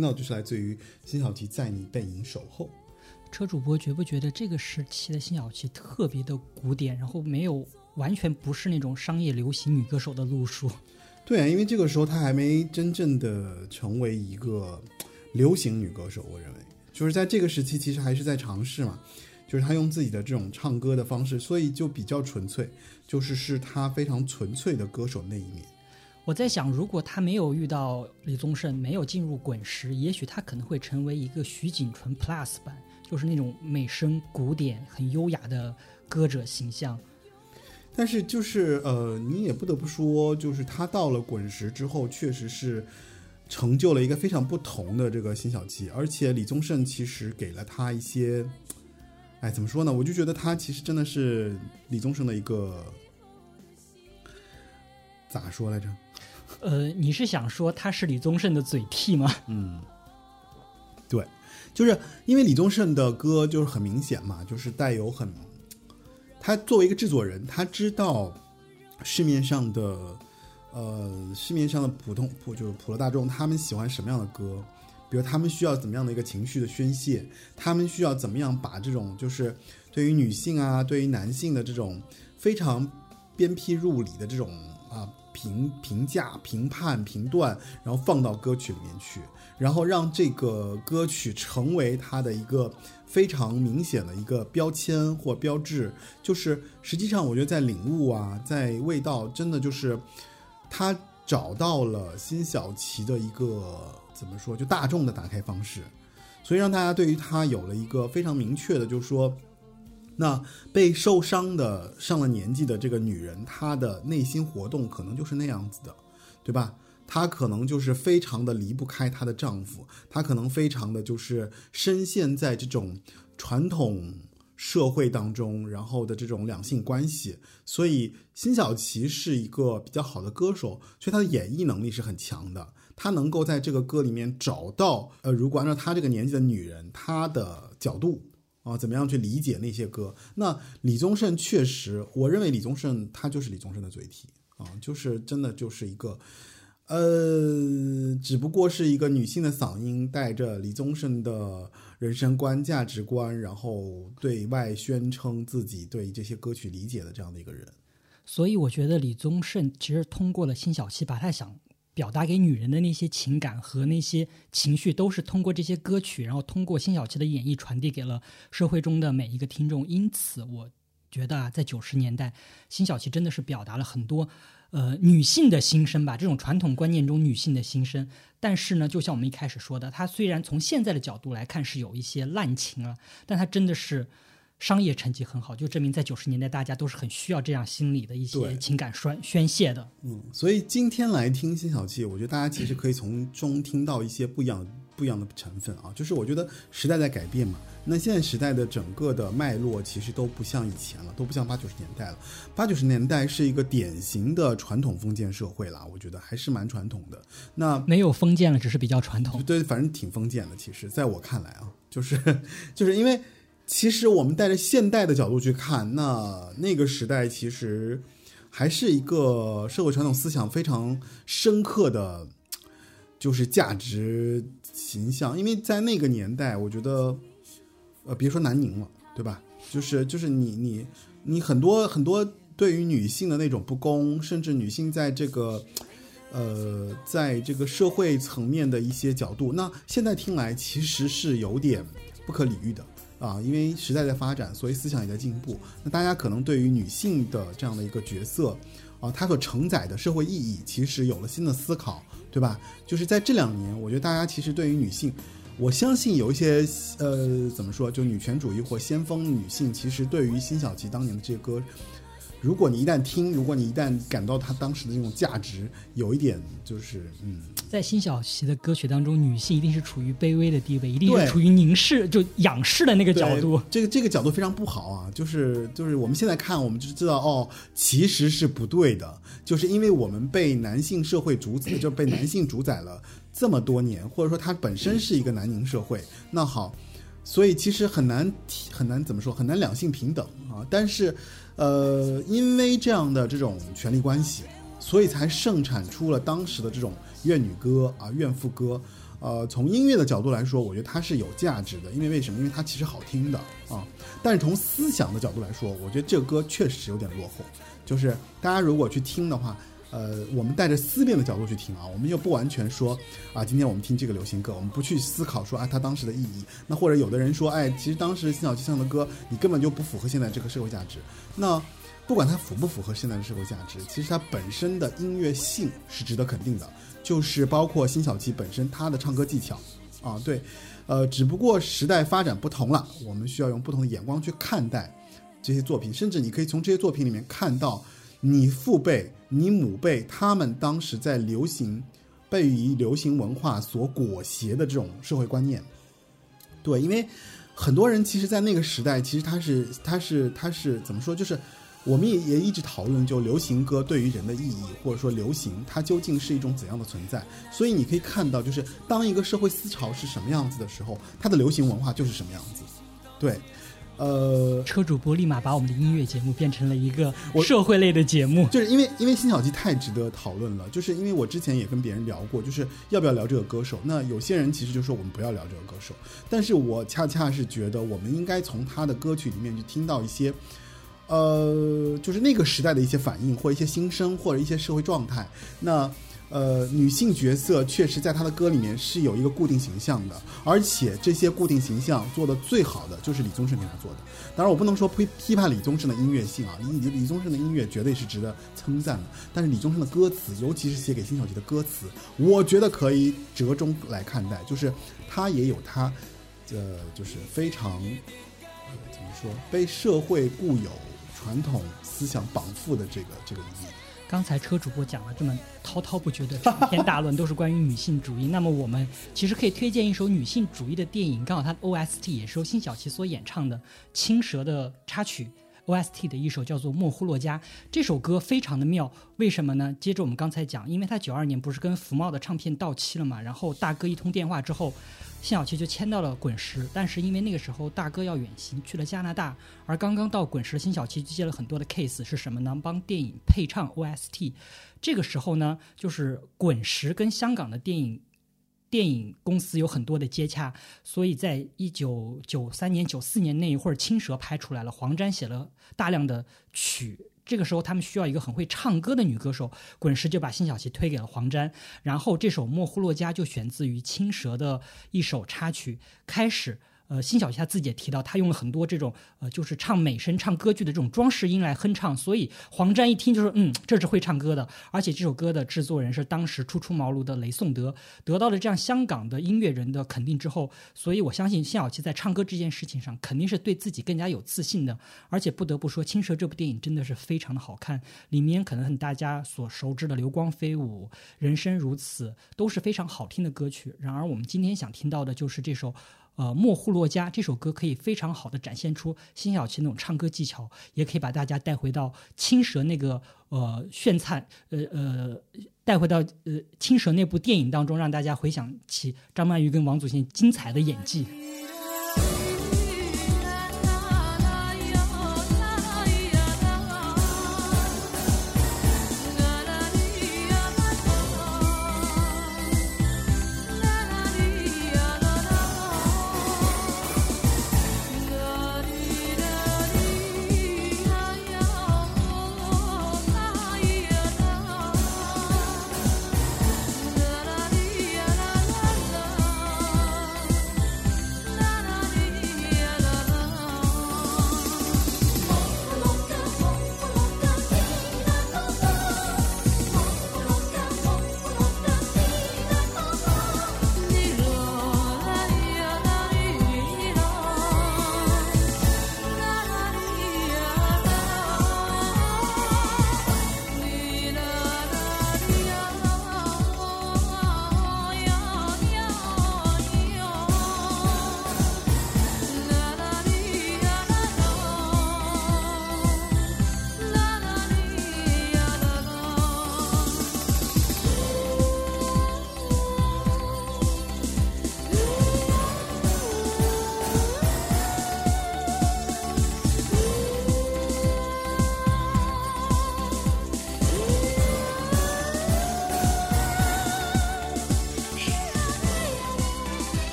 听到就是来自于辛晓琪在你背影守候。车主播觉不觉得这个时期的辛晓琪特别的古典，然后没有完全不是那种商业流行女歌手的路数？对啊，因为这个时候她还没真正的成为一个流行女歌手，我认为就是在这个时期，其实还是在尝试嘛，就是她用自己的这种唱歌的方式，所以就比较纯粹，就是是她非常纯粹的歌手那一面。我在想，如果他没有遇到李宗盛，没有进入滚石，也许他可能会成为一个徐锦纯 Plus 版，就是那种美声古典、很优雅的歌者形象。但是就是呃，你也不得不说，就是他到了滚石之后，确实是成就了一个非常不同的这个辛晓琪，而且李宗盛其实给了他一些，哎，怎么说呢？我就觉得他其实真的是李宗盛的一个咋说来着？呃，你是想说他是李宗盛的嘴替吗？嗯对，就是因为李宗盛的歌就是很明显嘛，就是带有很，他作为一个制作人，他知道市面上的呃市面上的普通普就是普罗大众他们喜欢什么样的歌，比如他们需要怎么样的一个情绪的宣泄，他们需要怎么样把这种就是对于女性啊，对于男性的这种非常鞭辟入里的这种啊评评价、评判、评断，然后放到歌曲里面去，然后让这个歌曲成为它的一个非常明显的一个标签或标志。就是实际上，我觉得在领悟啊，在味道，真的就是他找到了辛晓琪的一个怎么说，就大众的打开方式，所以让大家对于他有了一个非常明确的，就是说。那被受伤的上了年纪的这个女人，她的内心活动可能就是那样子的，对吧？她可能就是非常的离不开她的丈夫，她可能非常的就是深陷在这种传统社会当中，然后的这种两性关系。所以辛晓琪是一个比较好的歌手，所以她的演绎能力是很强的。她能够在这个歌里面找到，呃，如果按照她这个年纪的女人，她的角度。啊，怎么样去理解那些歌？那李宗盛确实，我认为李宗盛他就是李宗盛的嘴替啊，就是真的就是一个，呃，只不过是一个女性的嗓音，带着李宗盛的人生观、价值观，然后对外宣称自己对这些歌曲理解的这样的一个人。所以我觉得李宗盛其实通过了辛晓琪，把他想表达给女人的那些情感和那些情绪，都是通过这些歌曲，然后通过辛晓琪的演绎传递给了社会中的每一个听众。因此，我觉得啊，在九十年代，辛晓琪真的是表达了很多呃女性的心声吧，这种传统观念中女性的心声。但是呢，就像我们一开始说的，她虽然从现在的角度来看是有一些滥情了，但她真的是。商业成绩很好，就证明在九十年代大家都是很需要这样心理的一些情感宣宣泄的。嗯，所以今天来听辛晓琪，我觉得大家其实可以从中听到一些不一样、不不一样的成分啊。就是我觉得时代在改变嘛，那现在时代的整个的脉络其实都不像以前了，都不像八九十年代了。八九十年代是一个典型的传统封建社会啦，我觉得还是蛮传统的。那没有封建了，只是比较传统。对，反正挺封建的。其实，在我看来啊，就是 <laughs> 就是因为，其实我们带着现代的角度去看，那那个时代其实还是一个社会传统思想非常深刻的，就是价值形象。因为在那个年代，我觉得，呃，别说南宁了，对吧？就是就是你你你很多很多对于女性的那种不公，甚至女性在这个。呃，在这个社会层面的一些角度，那现在听来其实是有点不可理喻的啊，因为时代在发展，所以思想也在进步。那大家可能对于女性的这样的一个角色啊，它所承载的社会意义，其实有了新的思考，对吧？就是在这两年，我觉得大家其实对于女性，我相信有一些呃，怎么说，就女权主义或先锋女性，其实对于辛晓琪当年的这些歌。如果你一旦听，如果你一旦感到他当时的那种价值，有一点就是，嗯，在辛晓琪的歌曲当中，女性一定是处于卑微的地位，一定是处于凝视就仰视的那个角度。这个这个角度非常不好啊，就是就是我们现在看，我们就知道哦，其实是不对的，就是因为我们被男性社会主宰，就被男性主宰了这么多年，或者说它本身是一个男凝社会，那好，所以其实很难很难怎么说，很难两性平等啊，但是。呃，因为这样的这种权力关系，所以才盛产出了当时的这种怨女歌啊、怨妇歌。呃，从音乐的角度来说，我觉得它是有价值的，因为为什么？因为它其实好听的啊。但是从思想的角度来说，我觉得这个歌确实有点落后。就是大家如果去听的话，呃，我们带着思辨的角度去听啊，我们又不完全说啊，今天我们听这个流行歌，我们不去思考说啊，它当时的意义。那或者有的人说，哎，其实当时辛晓琪唱的歌，你根本就不符合现在这个社会价值。那不管它符不符合现在的社会价值，其实它本身的音乐性是值得肯定的，就是包括辛晓琪本身她的唱歌技巧啊，对，呃，只不过时代发展不同了，我们需要用不同的眼光去看待这些作品，甚至你可以从这些作品里面看到你父辈、你母辈他们当时在流行被于流行文化所裹挟的这种社会观念。对，因为很多人其实，在那个时代，其实他是他是他是怎么说？就是我们也也一直讨论，就流行歌对于人的意义，或者说流行它究竟是一种怎样的存在？所以你可以看到，就是当一个社会思潮是什么样子的时候，它的流行文化就是什么样子。对，呃，车主播立马把我们的音乐节目变成了一个社会类的节目。就是因为因为辛晓琪太值得讨论了，就是因为我之前也跟别人聊过，就是要不要聊这个歌手。那有些人其实就说我们不要聊这个歌手，但是我恰恰是觉得我们应该从他的歌曲里面去听到一些，呃，就是那个时代的一些反应，或者一些心声，或者一些社会状态。那呃，女性角色确实在他的歌里面是有一个固定形象的，而且这些固定形象做的最好的就是李宗盛给他做的。当然，我不能说批批判李宗盛的音乐性啊，李李宗盛的音乐绝对是值得称赞的。但是李宗盛的歌词，尤其是写给辛晓琪的歌词，我觉得可以折中来看待，就是他也有他，呃，就是非常，呃，怎么说，被社会固有传统思想绑缚的这个这个一面。刚才车主播讲了这么滔滔不绝的长篇大论，都是关于女性主义。那么我们其实可以推荐一首女性主义的电影，刚好它的 OST 也是由辛晓琪所演唱的《青蛇》的插曲。OST 的一首叫做《莫呼洛迦》，这首歌非常的妙，为什么呢？接着我们刚才讲，因为他九二年不是跟福茂的唱片到期了嘛，然后大哥一通电话之后，辛晓琪就签到了滚石，但是因为那个时候大哥要远行去了加拿大，而刚刚到滚石辛晓琪就接了很多的 case，是什么呢？帮电影配唱 OST。这个时候呢，就是滚石跟香港的电影电影公司有很多的接洽，所以在一九九三年、九四年那一会儿，《青蛇》拍出来了，黄沾写了大量的曲。这个时候，他们需要一个很会唱歌的女歌手，滚石就把辛晓琪推给了黄沾。然后，这首《莫呼洛迦》就选自于《青蛇》的一首插曲。开始，呃，辛晓琪她自己也提到，她用了很多这种呃，就是唱美声、唱歌剧的这种装饰音来哼唱，所以黄沾一听就说，嗯，这是会唱歌的。而且这首歌的制作人是当时初出茅庐的雷颂德，得到了这样香港的音乐人的肯定之后，所以我相信辛晓琪在唱歌这件事情上肯定是对自己更加有自信的。而且不得不说，《青蛇》这部电影真的是非常的好看，里面可能大家所熟知的《流光飞舞》《人生如此》都是非常好听的歌曲。然而我们今天想听到的就是这首。呃，《莫呼洛家》这首歌可以非常好的展现出辛晓琪那种唱歌技巧，也可以把大家带回到青蛇那个呃炫灿呃呃带回到呃青蛇那部电影当中，让大家回想起张曼玉跟王祖贤精彩的演技。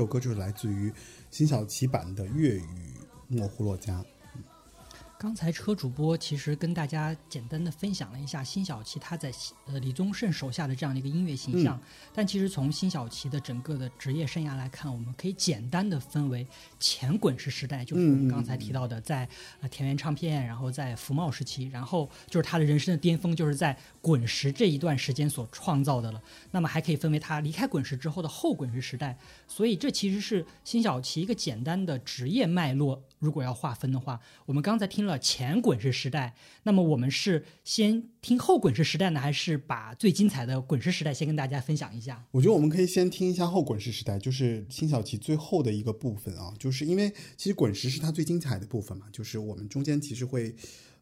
这首歌就是来自于辛晓琪版的粤语《莫呼洛家》。刚才车主播其实跟大家简单的分享了一下辛晓琪她在呃李宗盛手下的这样的一个音乐形象，但其实从辛晓琪的整个的职业生涯来看，我们可以简单的分为前滚石时代，就是我们刚才提到的在呃田园唱片，然后在福茂时期，然后就是他的人生的巅峰就是在滚石这一段时间所创造的了。那么还可以分为他离开滚石之后的后滚石时代，所以这其实是辛晓琪一个简单的职业脉络。如果要划分的话，我们刚才听了前滚石时代，那么我们是先听后滚石时代呢，还是把最精彩的滚石时代先跟大家分享一下？我觉得我们可以先听一下后滚石时代，就是辛晓琪最后的一个部分啊，就是因为其实滚石是它最精彩的部分嘛，就是我们中间其实会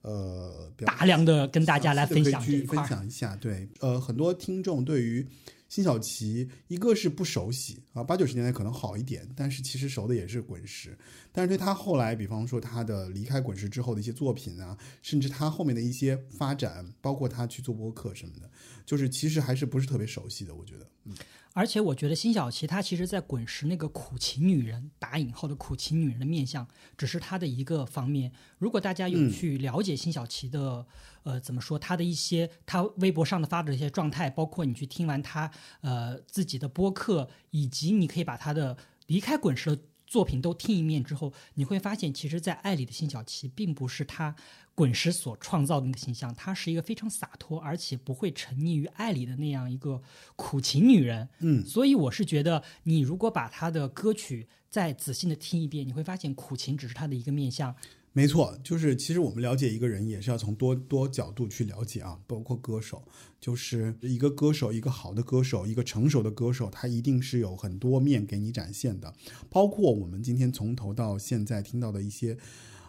呃大量的跟大家来分享一块儿。享一下。对，呃，很多听众对于辛晓琪，一个是不熟悉啊，八九十年代可能好一点，但是其实熟的也是滚石。但是对他后来，比方说他的离开滚石之后的一些作品啊，甚至他后面的一些发展，包括他去做播客什么的，就是其实还是不是特别熟悉的，我觉得。嗯而且我觉得辛晓琪她其实，在滚石那个苦情女人打引号的苦情女人的面相，只是她的一个方面。如果大家有去了解辛晓琪的，呃，怎么说，他的一些他微博上的发的一些状态，包括你去听完他呃自己的播客，以及你可以把他的离开滚石的作品都听一遍之后，你会发现，其实，在爱里的辛晓琪并不是他滚石所创造的那个形象，她是一个非常洒脱，而且不会沉溺于爱里的那样一个苦情女人。嗯，所以我是觉得，你如果把他的歌曲再仔细的听一遍，你会发现苦情只是他的一个面相，没错，就是其实我们了解一个人也是要从多多角度去了解啊，包括歌手，就是一个歌手，一个好的歌手，一个成熟的歌手，他一定是有很多面给你展现的，包括我们今天从头到现在听到的一些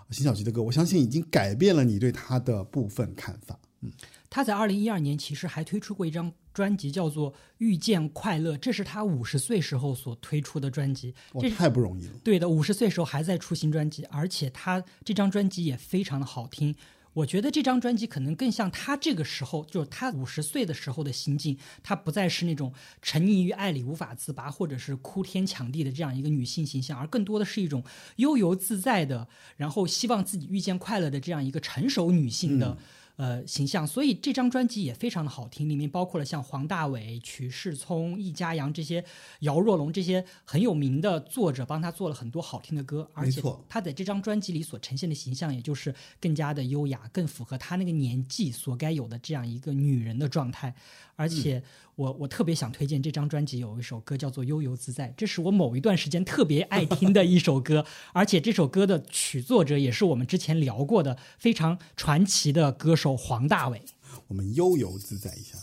辛晓琪的歌，我相信已经改变了你对他的部分看法。嗯。他在二零一二年其实还推出过一张专辑，叫做《遇见快乐》，这是他五十岁时候所推出的专辑。哇这，太不容易了。对的，五十岁时候还在出新专辑，而且他这张专辑也非常的好听。我觉得这张专辑可能更像他这个时候，就是他五十岁的时候的心境。他不再是那种沉溺于爱里无法自拔，或者是哭天抢地的这样一个女性形象，而更多的是一种悠游自在的，然后希望自己遇见快乐的这样一个成熟女性的。呃，形象，所以这张专辑也非常的好听，里面包括了像黄大炜、曲世聪、易家扬这些，姚若龙这些很有名的作者帮他做了很多好听的歌，而且他在这张专辑里所呈现的形象，也就是更加的优雅，更符合他那个年纪所该有的这样一个女人的状态。而且我我特别想推荐这张专辑有一首歌叫做《悠游自在》，这是我某一段时间特别爱听的一首歌，而且这首歌的曲作者也是我们之前聊过的非常传奇的歌手黄大炜。我们悠游自在一下。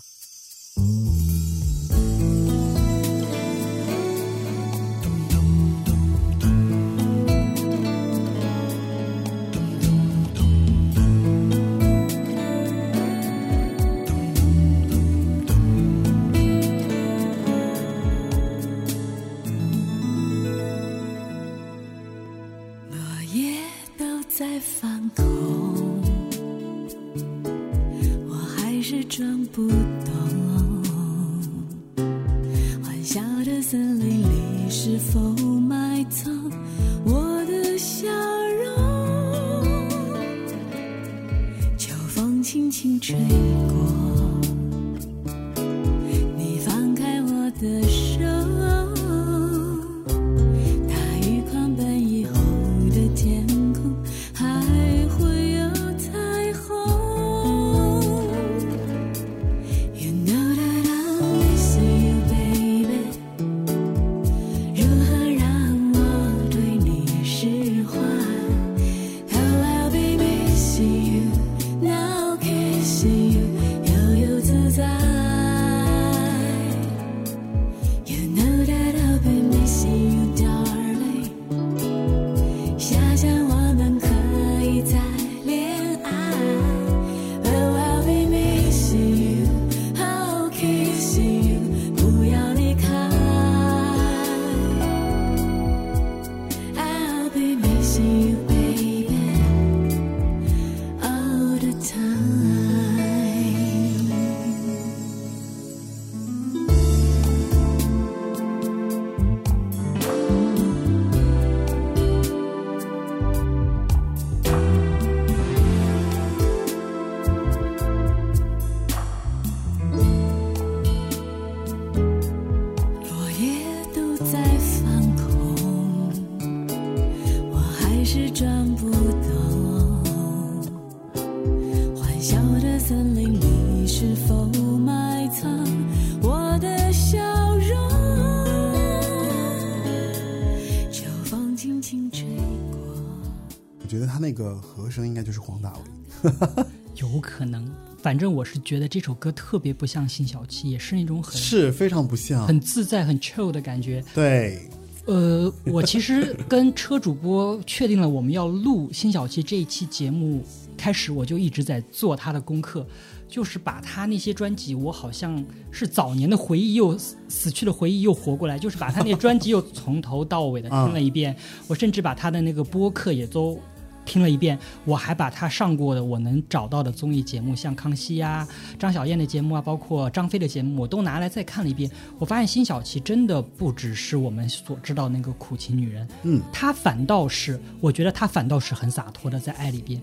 <laughs> 有可能，反正我是觉得这首歌特别不像辛晓琪，也是那种很是非常不像。很自在、很 chill 的感觉。对，呃，我其实跟车主播确定了我们要录辛晓琪这一期节目开始，我就一直在做他的功课，就是把他那些专辑，我好像是早年的回忆又死死去的回忆又活过来，就是把他那专辑又从头到尾的听了一遍，我甚至把他的那个播客也都。听了一遍，我还把他上过的我能找到的综艺节目，像康熙呀、张小燕的节目啊，包括张飞的节目，我都拿来再看了一遍。我发现辛晓琪真的不只是我们所知道那个苦情女人，嗯，她反倒是，我觉得她反倒是很洒脱的在爱里边，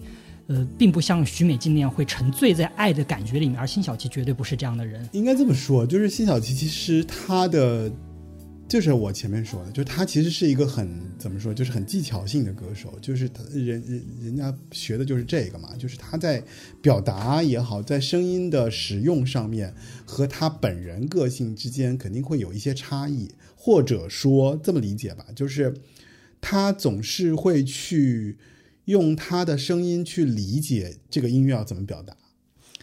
呃，并不像徐美静那样会沉醉在爱的感觉里面，而辛晓琪绝对不是这样的人。应该这么说，就是辛晓琪其实她的，就是我前面说的，就是他其实是一个很怎么说，就是很技巧性的歌手，就是她人人人家学的就是这个嘛，就是他在表达也好，在声音的使用上面和他本人个性之间肯定会有一些差异，或者说这么理解吧，就是他总是会去用他的声音去理解这个音乐要怎么表达，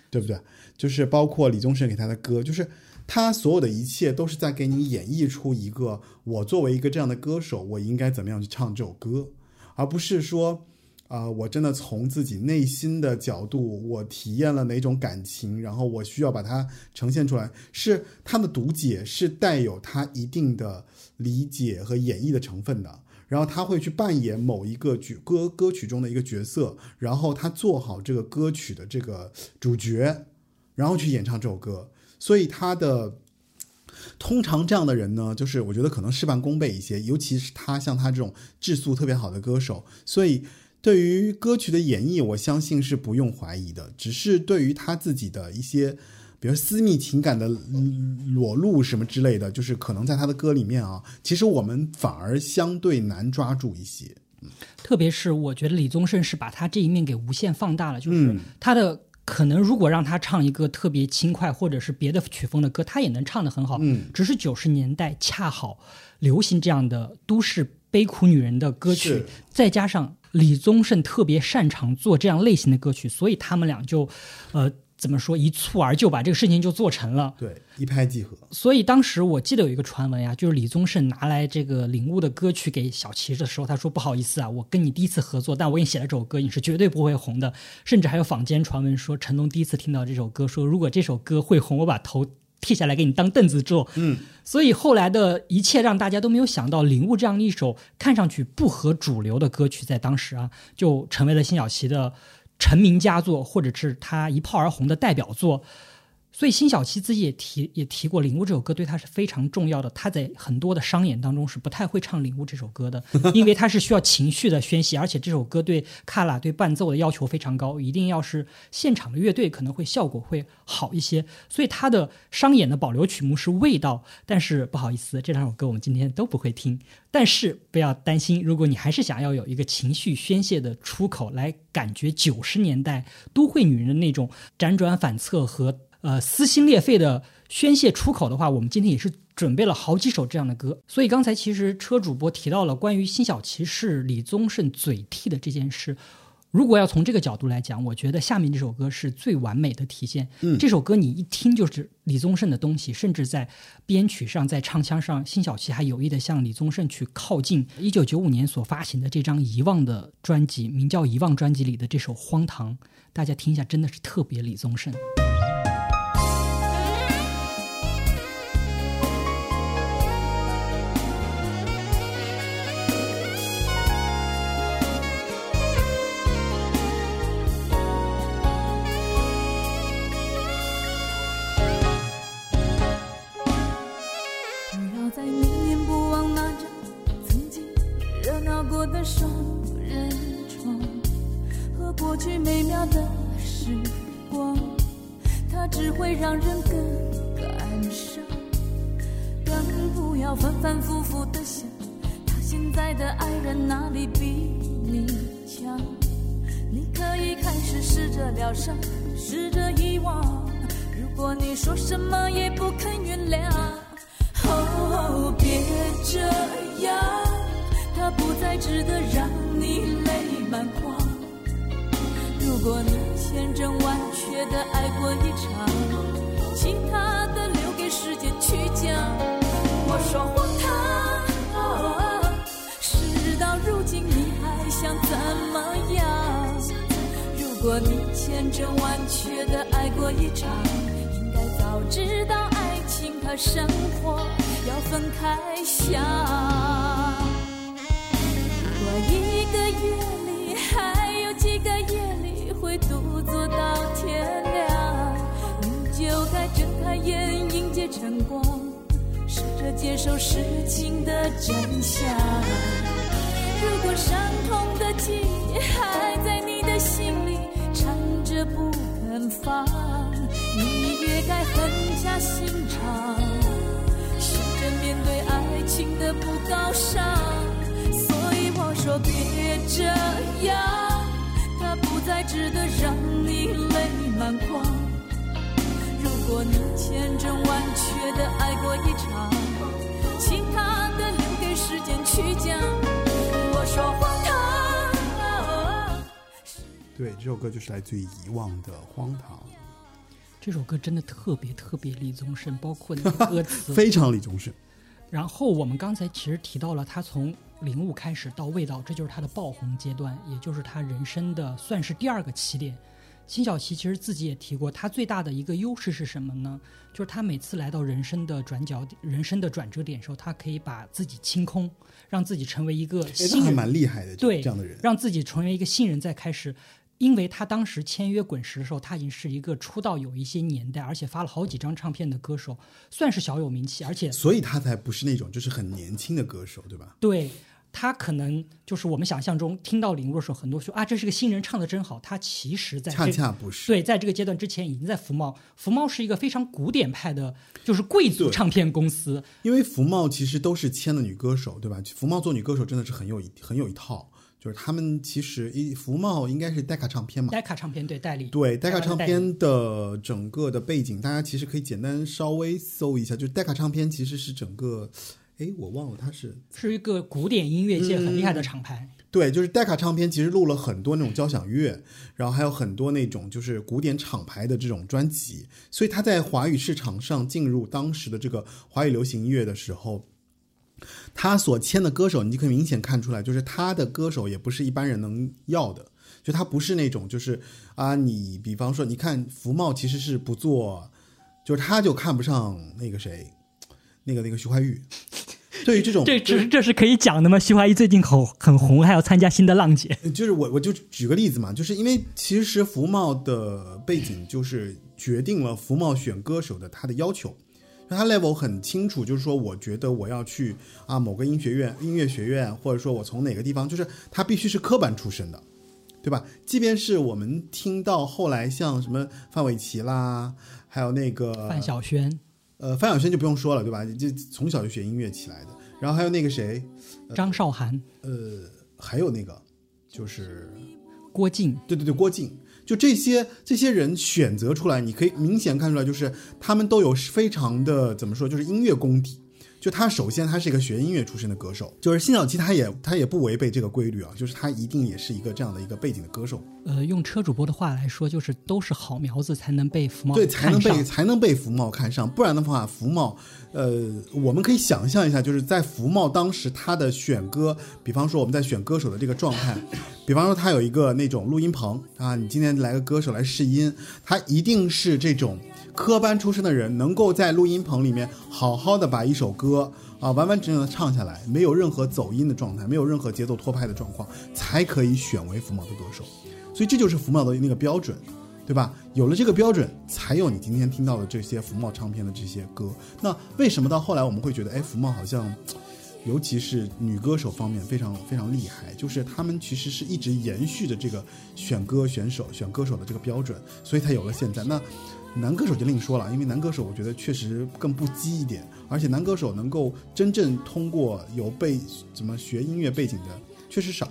对不对？就是包括李宗盛给他的歌，就是他所有的一切都是在给你演绎出一个我作为一个这样的歌手，我应该怎么样去唱这首歌，而不是说。啊、我真的从自己内心的角度，我体验了哪种感情，然后我需要把它呈现出来。是他的读解是带有他一定的理解和演绎的成分的，然后他会去扮演某一个曲歌歌曲中的一个角色，然后他做好这个歌曲的这个主角，然后去演唱这首歌。所以他的通常这样的人呢，就是我觉得可能事半功倍一些，尤其是他像他这种质素特别好的歌手，所以对于歌曲的演绎，我相信是不用怀疑的。只是对于他自己的一些，比如私密情感的嗯裸露什么之类的，就是可能在他的歌里面啊，其实我们反而相对难抓住一些。特别是我觉得李宗盛是把他这一面给无限放大了，就是嗯他的可能如果让他唱一个特别轻快或者是别的曲风的歌，他也能唱得很好。嗯，只是九十年代恰好流行这样的都市悲苦女人的歌曲，再加上李宗盛特别擅长做这样类型的歌曲，所以他们俩就，呃，怎么说一蹴而就把这个事情就做成了。对，一拍即合。所以当时我记得有一个传闻呀，就是李宗盛拿来这个领悟的歌曲给小齐的时候，他说不好意思啊，我跟你第一次合作，但我给你写了这首歌，你是绝对不会红的。甚至还有坊间传闻说，成龙第一次听到这首歌，说如果这首歌会红，我把头剃下来给你当凳子坐。嗯，所以后来的一切让大家都没有想到，领悟这样一首看上去不合主流的歌曲，在当时啊，就成为了辛晓琪的成名佳作，或者是他一炮而红的代表作。所以辛晓琪自己也提也提过，《领悟》这首歌对他是非常重要的。他在很多的商演当中是不太会唱《领悟》这首歌的，<laughs> 因为他是需要情绪的宣泄，而且这首歌对卡拉对伴奏的要求非常高，一定要是现场的乐队可能会效果会好一些。所以他的商演的保留曲目是《味道》，但是不好意思，这两首歌我们今天都不会听。但是不要担心，如果你还是想要有一个情绪宣泄的出口，来感觉九十年代都会女人的那种 <laughs> 辗转反侧和呃撕心裂肺的宣泄出口的话，我们今天也是准备了好几首这样的歌。所以刚才其实车主播提到了关于辛晓琪是李宗盛嘴替的这件事。如果要从这个角度来讲，我觉得下面这首歌是最完美的体现。嗯这首歌你一听就是李宗盛的东西，甚至在编曲上、在唱腔上，辛晓琪还有意的向李宗盛去靠近。一九九五年所发行的这张《遗忘》的专辑，名叫《遗忘》专辑里的这首《荒唐》，大家听一下，真的是特别李宗盛。让人更感伤。更不要反反复复的想，他现在的爱人哪里比你强？你可以开始试着疗伤，试着遗忘。如果你说什么也不肯原谅，哦，别这样，他不再值得让你泪满眶。如果你千真万确的爱过一场，其他的留给时间去讲。我说荒唐，事到如今你还想怎么样？如果你千真万确的爱过一场，应该早知道爱情和生活要分开想。如果一个夜里还有几个夜里会独坐到天，开眼迎接晨光，试着接受事情的真相。如果伤痛的记忆还在你的心里缠着不肯放，你也该狠下心肠，试着面对爱情的不高尚。所以我说别这样，它不再值得让你泪满眶。如果你千真万确的爱过一场，其他的留给时间去讲。我说荒唐，对，这首歌就是来自于《遗忘的荒唐这首歌真的特别特别李宗盛，包括那个歌》，词。<laughs> 非常李宗盛。然后我们刚才其实提到了他从领悟开始到味道，这就是他的爆红阶段，也就是他人生的算是第二个起点。辛晓琪其实自己也提过，他最大的一个优势是什么呢？就是他每次来到人生的转角点、人生的转折点的时候，他可以把自己清空，让自己成为一个新人，蛮厉害的，对这样的人。让自己成为一个新人再开始。因为他当时签约滚石的时候，他已经是一个出道有一些年代，而且发了好几张唱片的歌手，算是小有名气，而且所以他才不是那种就是很年轻的歌手，对吧？对他可能就是我们想象中听到领悟的时候，很多说啊这是个新人唱的真好，他其实在恰这恰不是。对在这个阶段之前已经在福茂，福茂是一个非常古典派的，就是贵族唱片公司，因为福茂其实都是签的女歌手，对吧？福茂做女歌手真的是很有一很有一套，就是他们其实一福茂应该是戴卡唱片嘛，戴卡唱片对代理，对，戴卡唱片的整个的背景，大家其实可以简单稍微搜一下，就是戴卡唱片其实是整个，哎，我忘了他是是一个古典音乐界很厉害的厂牌。对，就是戴卡唱片其实录了很多那种交响乐，然后还有很多那种就是古典厂牌的这种专辑，所以他在华语市场上进入当时的这个华语流行音乐的时候，他所签的歌手，你就可以明显看出来，就是他的歌手也不是一般人能要的，就他不是那种就是啊，你比方说，你看福茂其实是不做，就是他就看不上那个谁，那个那个徐怀钰。对于这种 <laughs> 这这这是可以讲的吗？徐怀钰最近很很红，还要参加新的浪姐。<laughs> 就是我我就举个例子嘛，就是因为其实福茂的背景就是决定了福茂选歌手的他的要求，那他 level 很清楚，就是说我觉得我要去啊某个音学院、音乐学院，或者说我从哪个地方，就是他必须是科班出身的，对吧？即便是我们听到后来像什么范玮琪啦，还有那个范晓萱、呃范晓萱就不用说了，对吧？就从小就学音乐起来的，然后还有那个谁，张韶涵、呃，还有那个就是。郭靖，对对对，郭靖，就这些这些人选择出来，你可以明显看出来，就是他们都有非常的怎么说，就是音乐功底。就他首先他是一个学音乐出身的歌手，就是辛晓琪他也他也不违背这个规律啊，就是他一定也是一个这样的一个背景的歌手，呃，用车主播的话来说，就是都是好苗子才能被福茂对，才能被才能被福茂看上，不然的话，福茂，呃，我们可以想象一下，就是在福茂当时他的选歌，<laughs> 比方说我们在选歌手的这个状态，比方说他有一个那种录音棚啊，你今天来个歌手来试音，他一定是这种科班出身的人，能够在录音棚里面好好的把一首歌啊完完整整的唱下来，没有任何走音的状态，没有任何节奏拖拍的状况，才可以选为福茂的歌手。所以这就是福茂的那个标准，对吧？有了这个标准，才有你今天听到的这些福茂唱片的这些歌。那为什么到后来我们会觉得，哎，福茂好像，尤其是女歌手方面非常非常厉害，就是他们其实是一直延续着这个选歌选手选歌手的这个标准，所以才有了现在。那男歌手就另说了，因为男歌手我觉得确实更不羁一点，而且男歌手能够真正通过有背怎么学音乐背景的确实少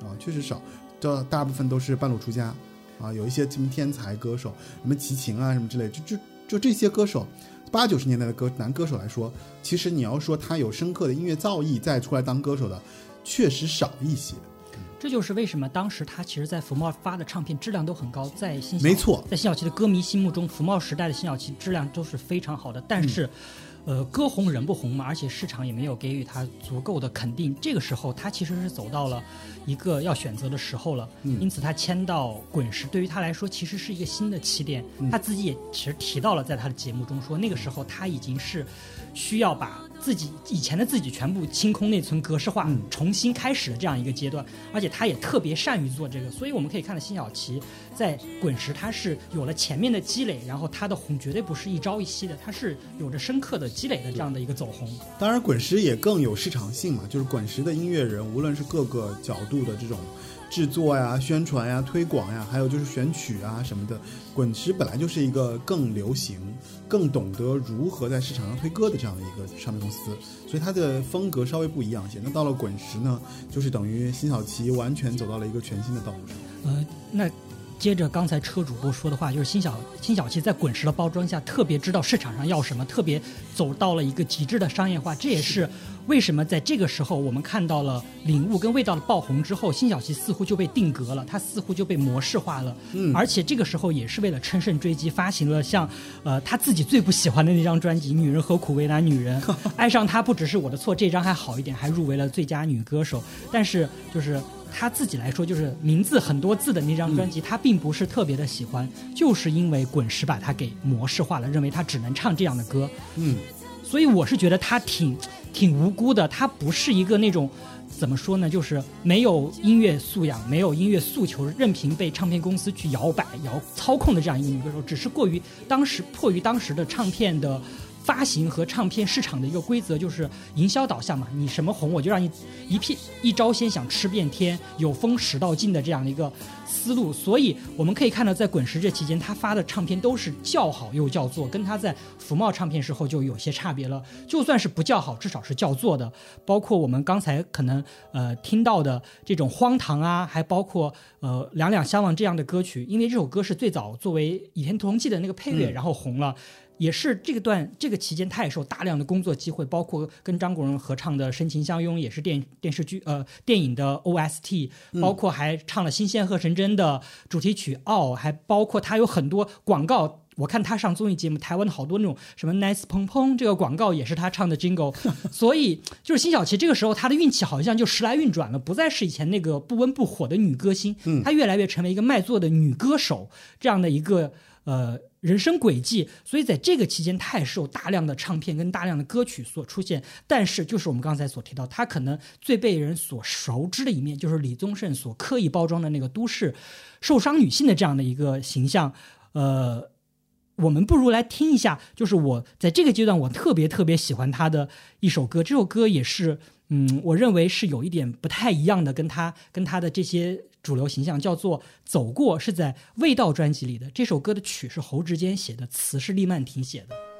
啊，确实少，这大部分都是半路出家啊，有一些什么天才歌手，什么齐秦啊什么之类，就就就这些歌手。八九十年代的歌男歌手来说，其实你要说他有深刻的音乐造诣再出来当歌手的，确实少一些。这就是为什么当时他其实，在福茂发的唱片质量都很高，在新没错在辛晓琪的歌迷心目中，福茂时代的辛晓琪质量都是非常好的。但是，呃，歌红人不红嘛，而且市场也没有给予他足够的肯定。这个时候，他其实是走到了一个要选择的时候了。因此，他签到滚石，对于他来说其实是一个新的起点。他自己也其实提到了，在他的节目中说，那个时候他已经是需要把自己以前的自己全部清空内存、格式化，重新开始的这样一个阶段。而且他也特别善于做这个，所以我们可以看到辛晓琪在滚石，他是有了前面的积累，然后他的红绝对不是一朝一夕的，他是有着深刻的积累的这样的一个走红。当然，滚石也更有市场性嘛，就是滚石的音乐人，无论是各个角度的这种制作呀、宣传呀、推广呀，还有就是选曲啊什么的，滚石本来就是一个更流行、更懂得如何在市场上推歌的这样的一个唱片公司，所以它的风格稍微不一样些。那到了滚石呢，就是等于辛晓琪完全走到了一个全新的道路上。呃，那接着刚才车主播说的话，就是辛晓辛晓琪在滚石的包装下，特别知道市场上要什么，特别走到了一个极致的商业化。这也是为什么在这个时候，我们看到了领悟跟味道的爆红之后，辛晓琪似乎就被定格了，它似乎就被模式化了。嗯，而且这个时候也是为了乘胜追击，发行了像呃他自己最不喜欢的那张专辑《女人何苦为难女人》，<laughs> 爱上他不只是我的错，这张还好一点，还入围了最佳女歌手。但是就是。他自己来说，就是名字很多字的那张专辑，他并不是特别的喜欢，就是因为滚石把他给模式化了，认为他只能唱这样的歌。嗯，所以我是觉得他挺挺无辜的，他不是一个那种怎么说呢，就是没有音乐素养、没有音乐诉求，任凭被唱片公司去摇摆、摇操控的这样一个女歌手，只是过于当时迫于当时的唱片的。发行和唱片市场的一个规则就是营销导向嘛，你什么红我就让你一片一招鲜想吃遍天，有风使到尽的这样的一个思路。所以我们可以看到，在滚石这期间，他发的唱片都是叫好又叫座，跟他在福茂唱片时候就有些差别了。就算是不叫好，至少是叫座的。包括我们刚才可能呃听到的这种荒唐啊，还包括呃两两相望这样的歌曲，因为这首歌是最早作为《倚天屠龙记》的那个配乐，然后红了。也是这个段这个期间，他也受大量的工作机会，包括跟张国荣合唱的《深情相拥》，也是电电视剧呃电影的 OST，包括还唱了《新仙鹤神针》的主题曲《傲》，还包括他有很多广告。我看他上综艺节目，台湾的好多那种什么 Nice 砰砰这个广告也是他唱的 Jingle，<laughs> 所以就是辛晓琪这个时候她的运气好像就时来运转了，不再是以前那个不温不火的女歌星，她越来越成为一个卖座的女歌手这样的一个呃。人生轨迹，所以在这个期间，他也是有大量的唱片跟大量的歌曲所出现。但是，就是我们刚才所提到，他可能最被人所熟知的一面，就是李宗盛所刻意包装的那个都市受伤女性的这样的一个形象。呃，我们不如来听一下，就是我在这个阶段，我特别特别喜欢他的一首歌。这首歌也是，嗯，我认为是有一点不太一样的，跟他跟他的这些。主流形象叫做“走过”，是在《味道》专辑里的。这首歌的曲是侯志坚写的，词是厉曼婷写的。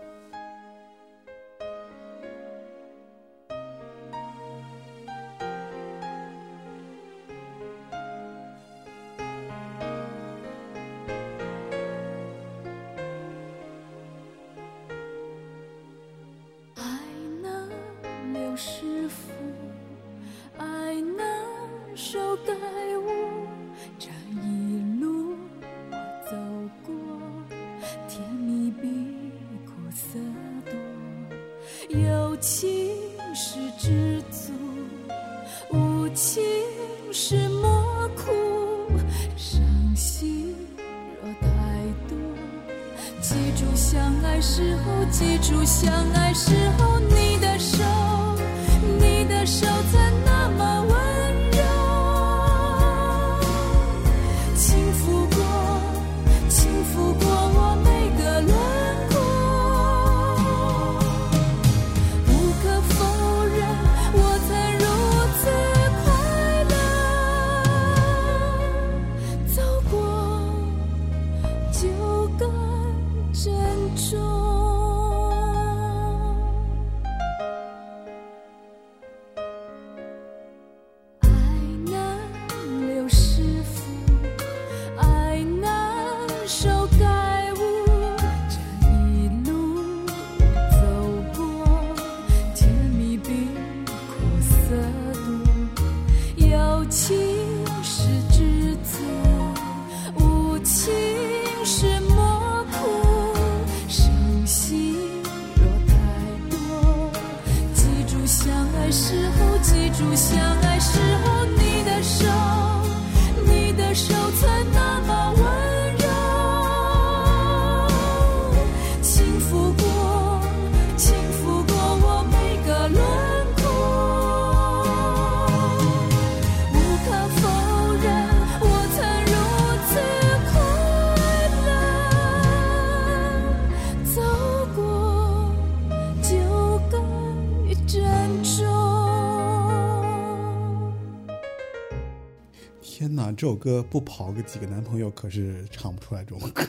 这首歌不跑个几个男朋友可是唱不出来这种歌。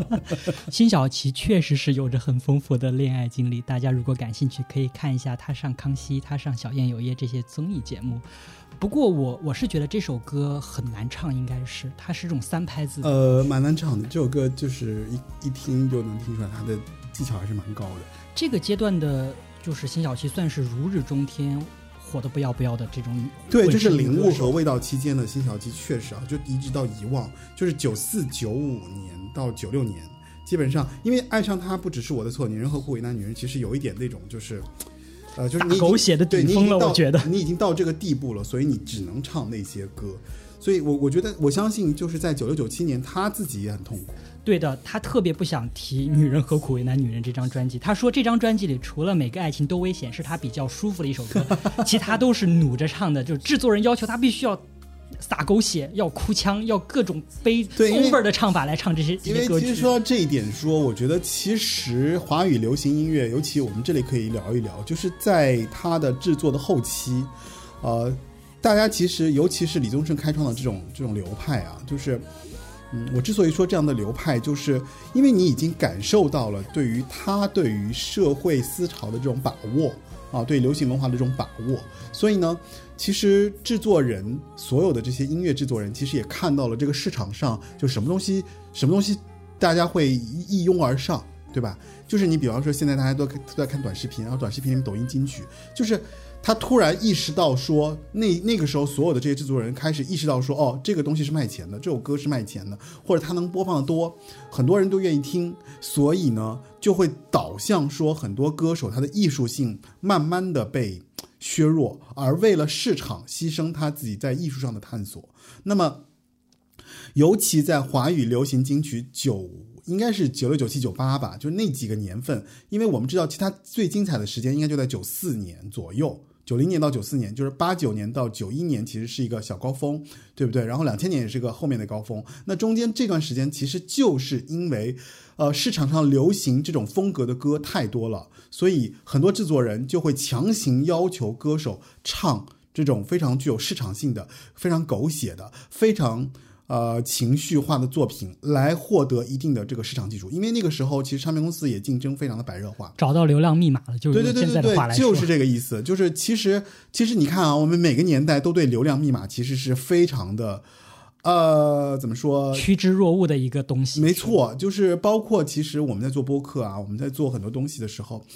<laughs> 辛晓琪确实是有着很丰富的恋爱经历，大家如果感兴趣，可以看一下她上《康熙》、她上《小燕有约》这些综艺节目。不过我我是觉得这首歌很难唱，应该是它是这种三拍子。呃，蛮难唱的。这首歌就是一一听就能听出来，他的技巧还是蛮高的。这个阶段的，就是辛晓琪算是如日中天，火的不要不要的这种。对，就是领悟和味道期间的辛晓琪，确实啊，就一直到遗忘，就是九四九五年到九六年，基本上因为爱上他不只是我的错，女人何苦为难女人，其实有一点那种就是。呃，就是你狗血的对顶峰了你已经到我觉得你已经到这个地步了，所以你只能唱那些歌。所以我我觉得我相信，就是在九六九七年，他自己也很痛苦。对的，他特别不想提《女人何苦为难女人》这张专辑。他说这张专辑里除了每个爱情都危险是他比较舒服的一首歌，其他都是努着唱的。就是制作人要求他必须要撒狗血，要哭腔，要各种悲 over 的唱法来唱这些这些歌曲。说到这一点说，我觉得其实华语流行音乐，尤其我们这里可以聊一聊，就是在它的制作的后期，呃，大家其实尤其是李宗盛开创的这种这种流派啊，就是。我之所以说这样的流派，就是因为你已经感受到了对于他对于社会思潮的这种把握啊，对流行文化的这种把握，所以呢，其实制作人所有的这些音乐制作人，其实也看到了这个市场上就什么东西什么东西大家会一拥而上，对吧？就是你比方说现在大家都都在看短视频，然后短视频抖音金曲，就是他突然意识到说，那那个时候所有的这些制作人开始意识到说，哦，这个东西是卖钱的，这首歌是卖钱的，或者它能播放的多，很多人都愿意听，所以呢，就会导向说很多歌手他的艺术性慢慢的被削弱，而为了市场牺牲他自己在艺术上的探索。那么，尤其在华语流行金曲九。应该是九六、九七、九八吧，就是那几个年份，因为我们知道，其他最精彩的时间应该就在九四年左右，九零年到九四年，就是八九年到九一年，其实是一个小高峰，对不对？然后两千年也是个后面的高峰。那中间这段时间，其实就是因为，呃，市场上流行这种风格的歌太多了，所以很多制作人就会强行要求歌手唱这种非常具有市场性的、非常狗血的、非常。呃，情绪化的作品来获得一定的这个市场基础，因为那个时候其实唱片公司也竞争非常的白热化，找到流量密码了，就是对对对对对，就是这个意思。就是其实其实你看啊，我们每个年代都对流量密码其实是非常的，呃，怎么说？趋之若鹜的一个东西。没错，就是包括其实我们在做播客啊，我们在做很多东西的时候，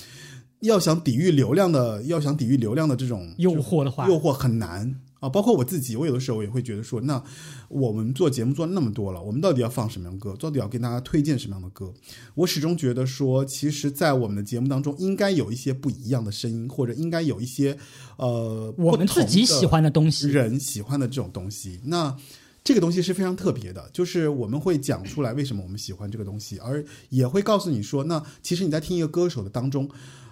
要想抵御流量的，要想抵御流量的这种诱惑的话，诱惑很难啊。包括我自己，我有的时候也会觉得说，那我们做节目做了那么多了，我们到底要放什么样的歌？到底要跟大家推荐什么样的歌？我始终觉得说，其实，在我们的节目当中，应该有一些不一样的声音，或者应该有一些呃，我们自己喜欢的东西。人喜欢的这种东西。那这个东西是非常特别的，就是我们会讲出来为什么我们喜欢这个东西，而也会告诉你说，那其实你在听一个歌手的当中，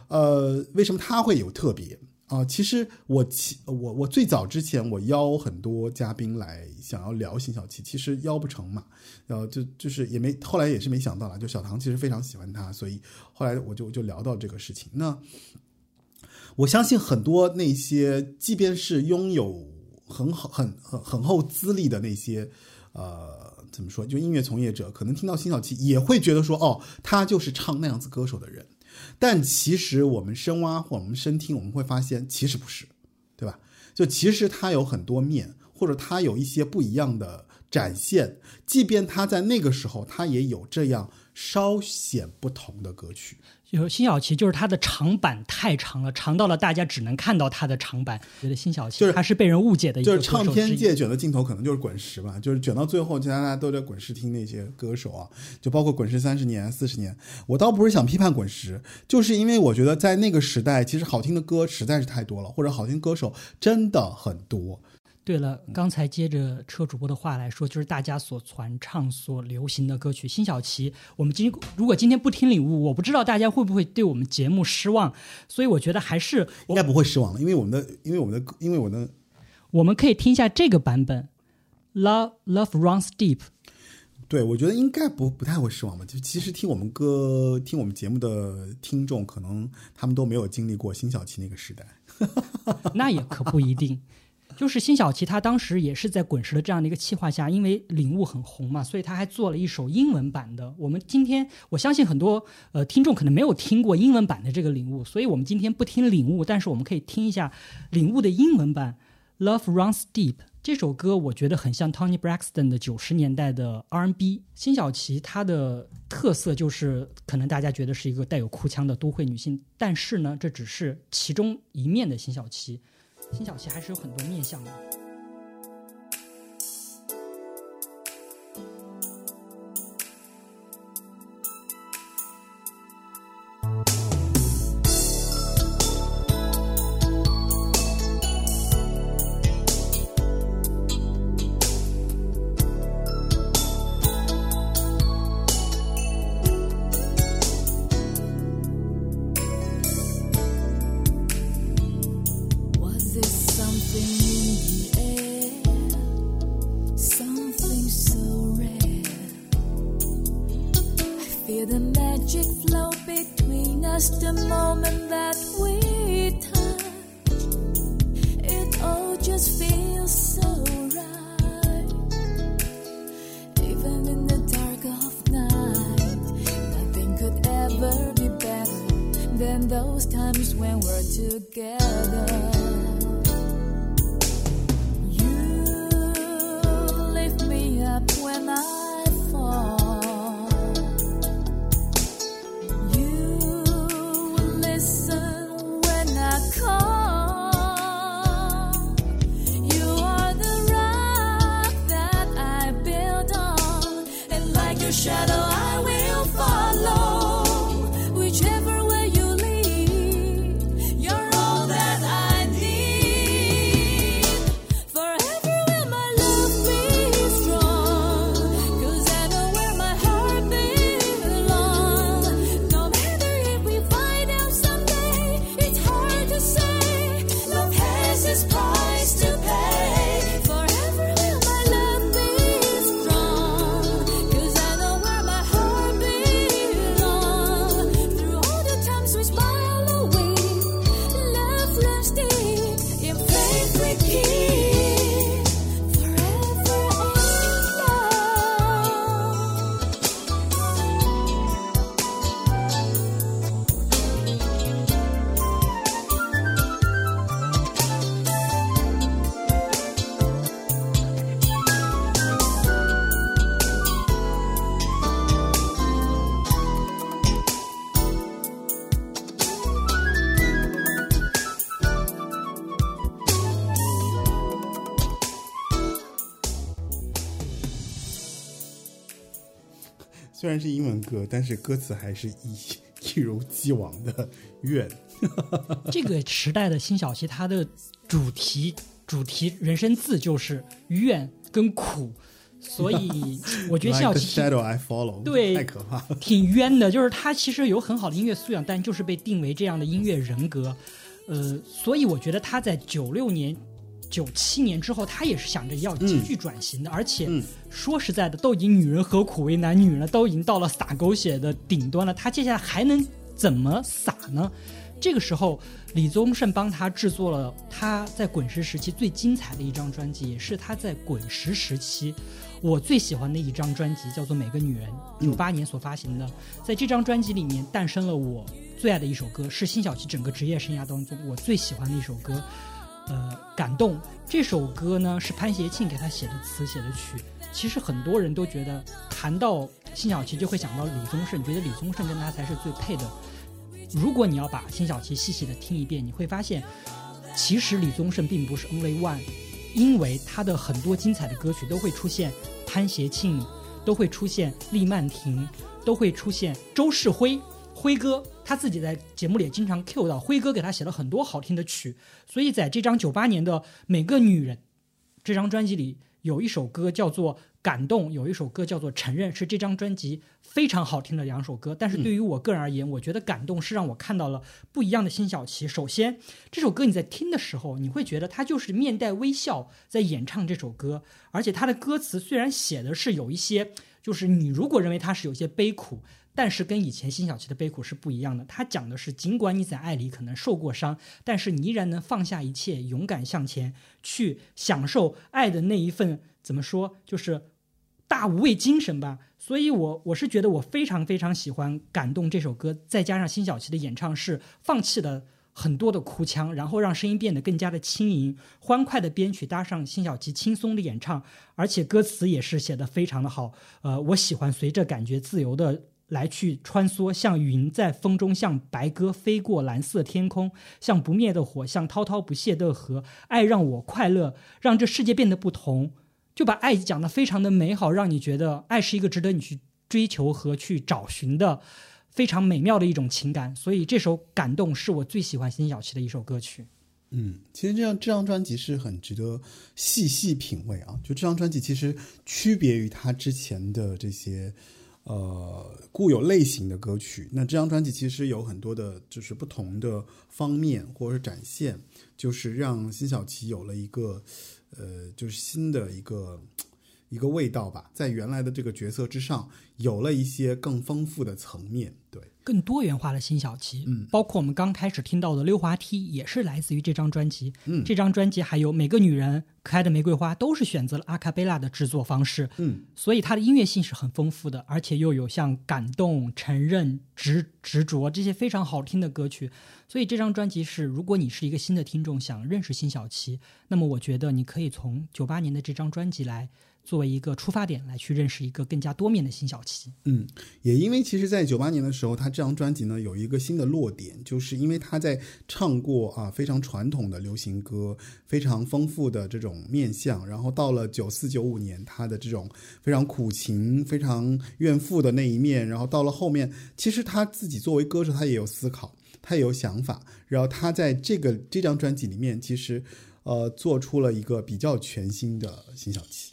呃，为什么他会有特别？啊、其实我其我我最早之前我邀很多嘉宾来想要聊辛晓琪，其实邀不成嘛，然后就就是也没后来也是没想到了，就小唐其实非常喜欢他，所以后来我就就聊到这个事情。那我相信很多那些即便是拥有很好很很很厚资历的那些呃怎么说，就音乐从业者，可能听到辛晓琪也会觉得说，哦，他就是唱那样子歌手的人。但其实我们深挖或我们深听，我们会发现其实不是，对吧？就其实它有很多面，或者它有一些不一样的展现，即便它在那个时候，它也有这样稍显不同的歌曲。就是辛晓琪，就是她的长板太长了，长到了大家只能看到她的长板。觉得辛晓琪就是她是被人误解的一就是个唱片界卷的镜头可能就是滚石吧，就是卷到最后，其实大家都在滚石听那些歌手啊，就包括滚石三十年、四十年。我倒不是想批判滚石，就是因为我觉得在那个时代，其实好听的歌实在是太多了，或者好听歌手真的很多。对了，刚才接着车主播的话来说，就是大家所传唱、所流行的歌曲。辛晓琪，我们今如果今天不听礼物，我不知道大家会不会对我们节目失望。所以我觉得还是应该不会失望了，因为我们的，因为我们的，因为我的，我们可以听一下这个版本，《Love Love Runs Deep》。对我觉得应该不不太会失望吧。就其实听我们歌、听我们节目的听众，可能他们都没有经历过辛晓琪那个时代。<laughs> 那也可不一定。就是辛晓琪，她当时也是在滚石的这样的一个企划下，因为领悟很红嘛，所以她还做了一首英文版的。我们今天我相信很多呃听众可能没有听过英文版的这个领悟，所以我们今天不听领悟，但是我们可以听一下领悟的英文版《Love Runs Deep》。这首歌我觉得很像 Tony Braxton 的九十年代的 R&B。辛晓琪她的特色就是，可能大家觉得是一个带有哭腔的都会女性，但是呢，这只是其中一面的辛晓琪。辛晓琪还是有很多面相的。然是英文歌，但是歌词还是一一如既往的怨。<laughs> 这个时代的辛晓琪，她的主题主题人生字就是怨跟苦，所以我觉得辛晓琪 follow，对太可怕了。<laughs> 挺冤的，就是她其实有很好的音乐素养，但就是被定为这样的音乐人格。呃，所以我觉得她在九六年、九七年之后，他也是想着要继续转型的。而且嗯说实在的，都已经女人何苦为难，女人都已经到了撒狗血的顶端了，他接下来还能怎么撒呢？这个时候，李宗盛帮他制作了他在滚石时期最精彩的一张专辑，也是他在滚石时期我最喜欢的一张专辑，叫做《每个女人》，九八年所发行的。在这张专辑里面，诞生了我最爱的一首歌，是辛晓琪整个职业生涯当中我最喜欢的一首歌。呃，感动这首歌呢是潘协庆给他写的词写的曲。其实很多人都觉得谈到辛晓琪就会想到李宗盛，觉得李宗盛跟他才是最配的。如果你要把辛晓琪细细的听一遍，你会发现，其实李宗盛并不是 only one，因为他的很多精彩的歌曲都会出现潘协庆，都会出现厉曼婷，都会出现周世辉，辉哥他自己在节目里也经常 cue 到，辉哥给他写了很多好听的曲，所以在这张九八年的《每个女人》这张专辑里，有一首歌叫做《感动》，有一首歌叫做《承认》，是这张专辑非常好听的两首歌。但是对于我个人而言，我觉得《感动》是让我看到了不一样的辛晓琪。首先，这首歌你在听的时候，你会觉得他就是面带微笑在演唱这首歌，而且他的歌词虽然写的是有一些就是你如果认为他是有些悲苦，但是跟以前辛晓琪的悲苦是不一样的。他讲的是，尽管你在爱里可能受过伤，但是你依然能放下一切，勇敢向前，去享受爱的那一份怎么说，就是大无畏精神吧。所以我我是觉得我非常非常喜欢《感动》这首歌，再加上辛晓琪的演唱是放弃了。很多的哭腔，然后让声音变得更加的轻盈，欢快的编曲搭上辛晓琪轻松的演唱，而且歌词也是写的非常的好。呃，我喜欢随着感觉自由的来去穿梭，像云在风中，像白鸽飞过蓝色天空，像不灭的火，像滔滔不谢的河。爱让我快乐，让这世界变得不同，就把爱讲得非常的美好，让你觉得爱是一个值得你去追求和去找寻的。非常美妙的一种情感，所以这首《感动》是我最喜欢辛晓琪的一首歌曲。嗯，其实这张这张专辑是很值得细细品味啊。就这张专辑其实区别于他之前的这些呃固有类型的歌曲，那这张专辑其实有很多的就是不同的方面或者是展现，就是让辛晓琪有了一个呃就是新的一个。一个味道吧，在原来的这个角色之上，有了一些更丰富的层面，对，更多元化的辛晓琪，嗯，包括我们刚开始听到的溜滑梯，也是来自于这张专辑，嗯，这张专辑还有每个女人、可爱的玫瑰花，都是选择了阿卡贝拉的制作方式，嗯，所以它的音乐性是很丰富的，而且又有像感动、承认、执执着这些非常好听的歌曲，所以这张专辑是，如果你是一个新的听众，想认识辛晓琪，那么我觉得你可以从九八年的这张专辑来。作为一个出发点来去认识一个更加多面的辛晓琪。嗯，也因为其实，在九八年的时候，他这张专辑呢有一个新的落点，就是因为他在唱过啊非常传统的流行歌，非常丰富的这种面相，然后到了九四九五年，他的这种非常苦情、非常怨妇的那一面，然后到了后面，其实他自己作为歌手，他也有思考，他也有想法，然后他在这个这张专辑里面，其实呃做出了一个比较全新的辛晓琪。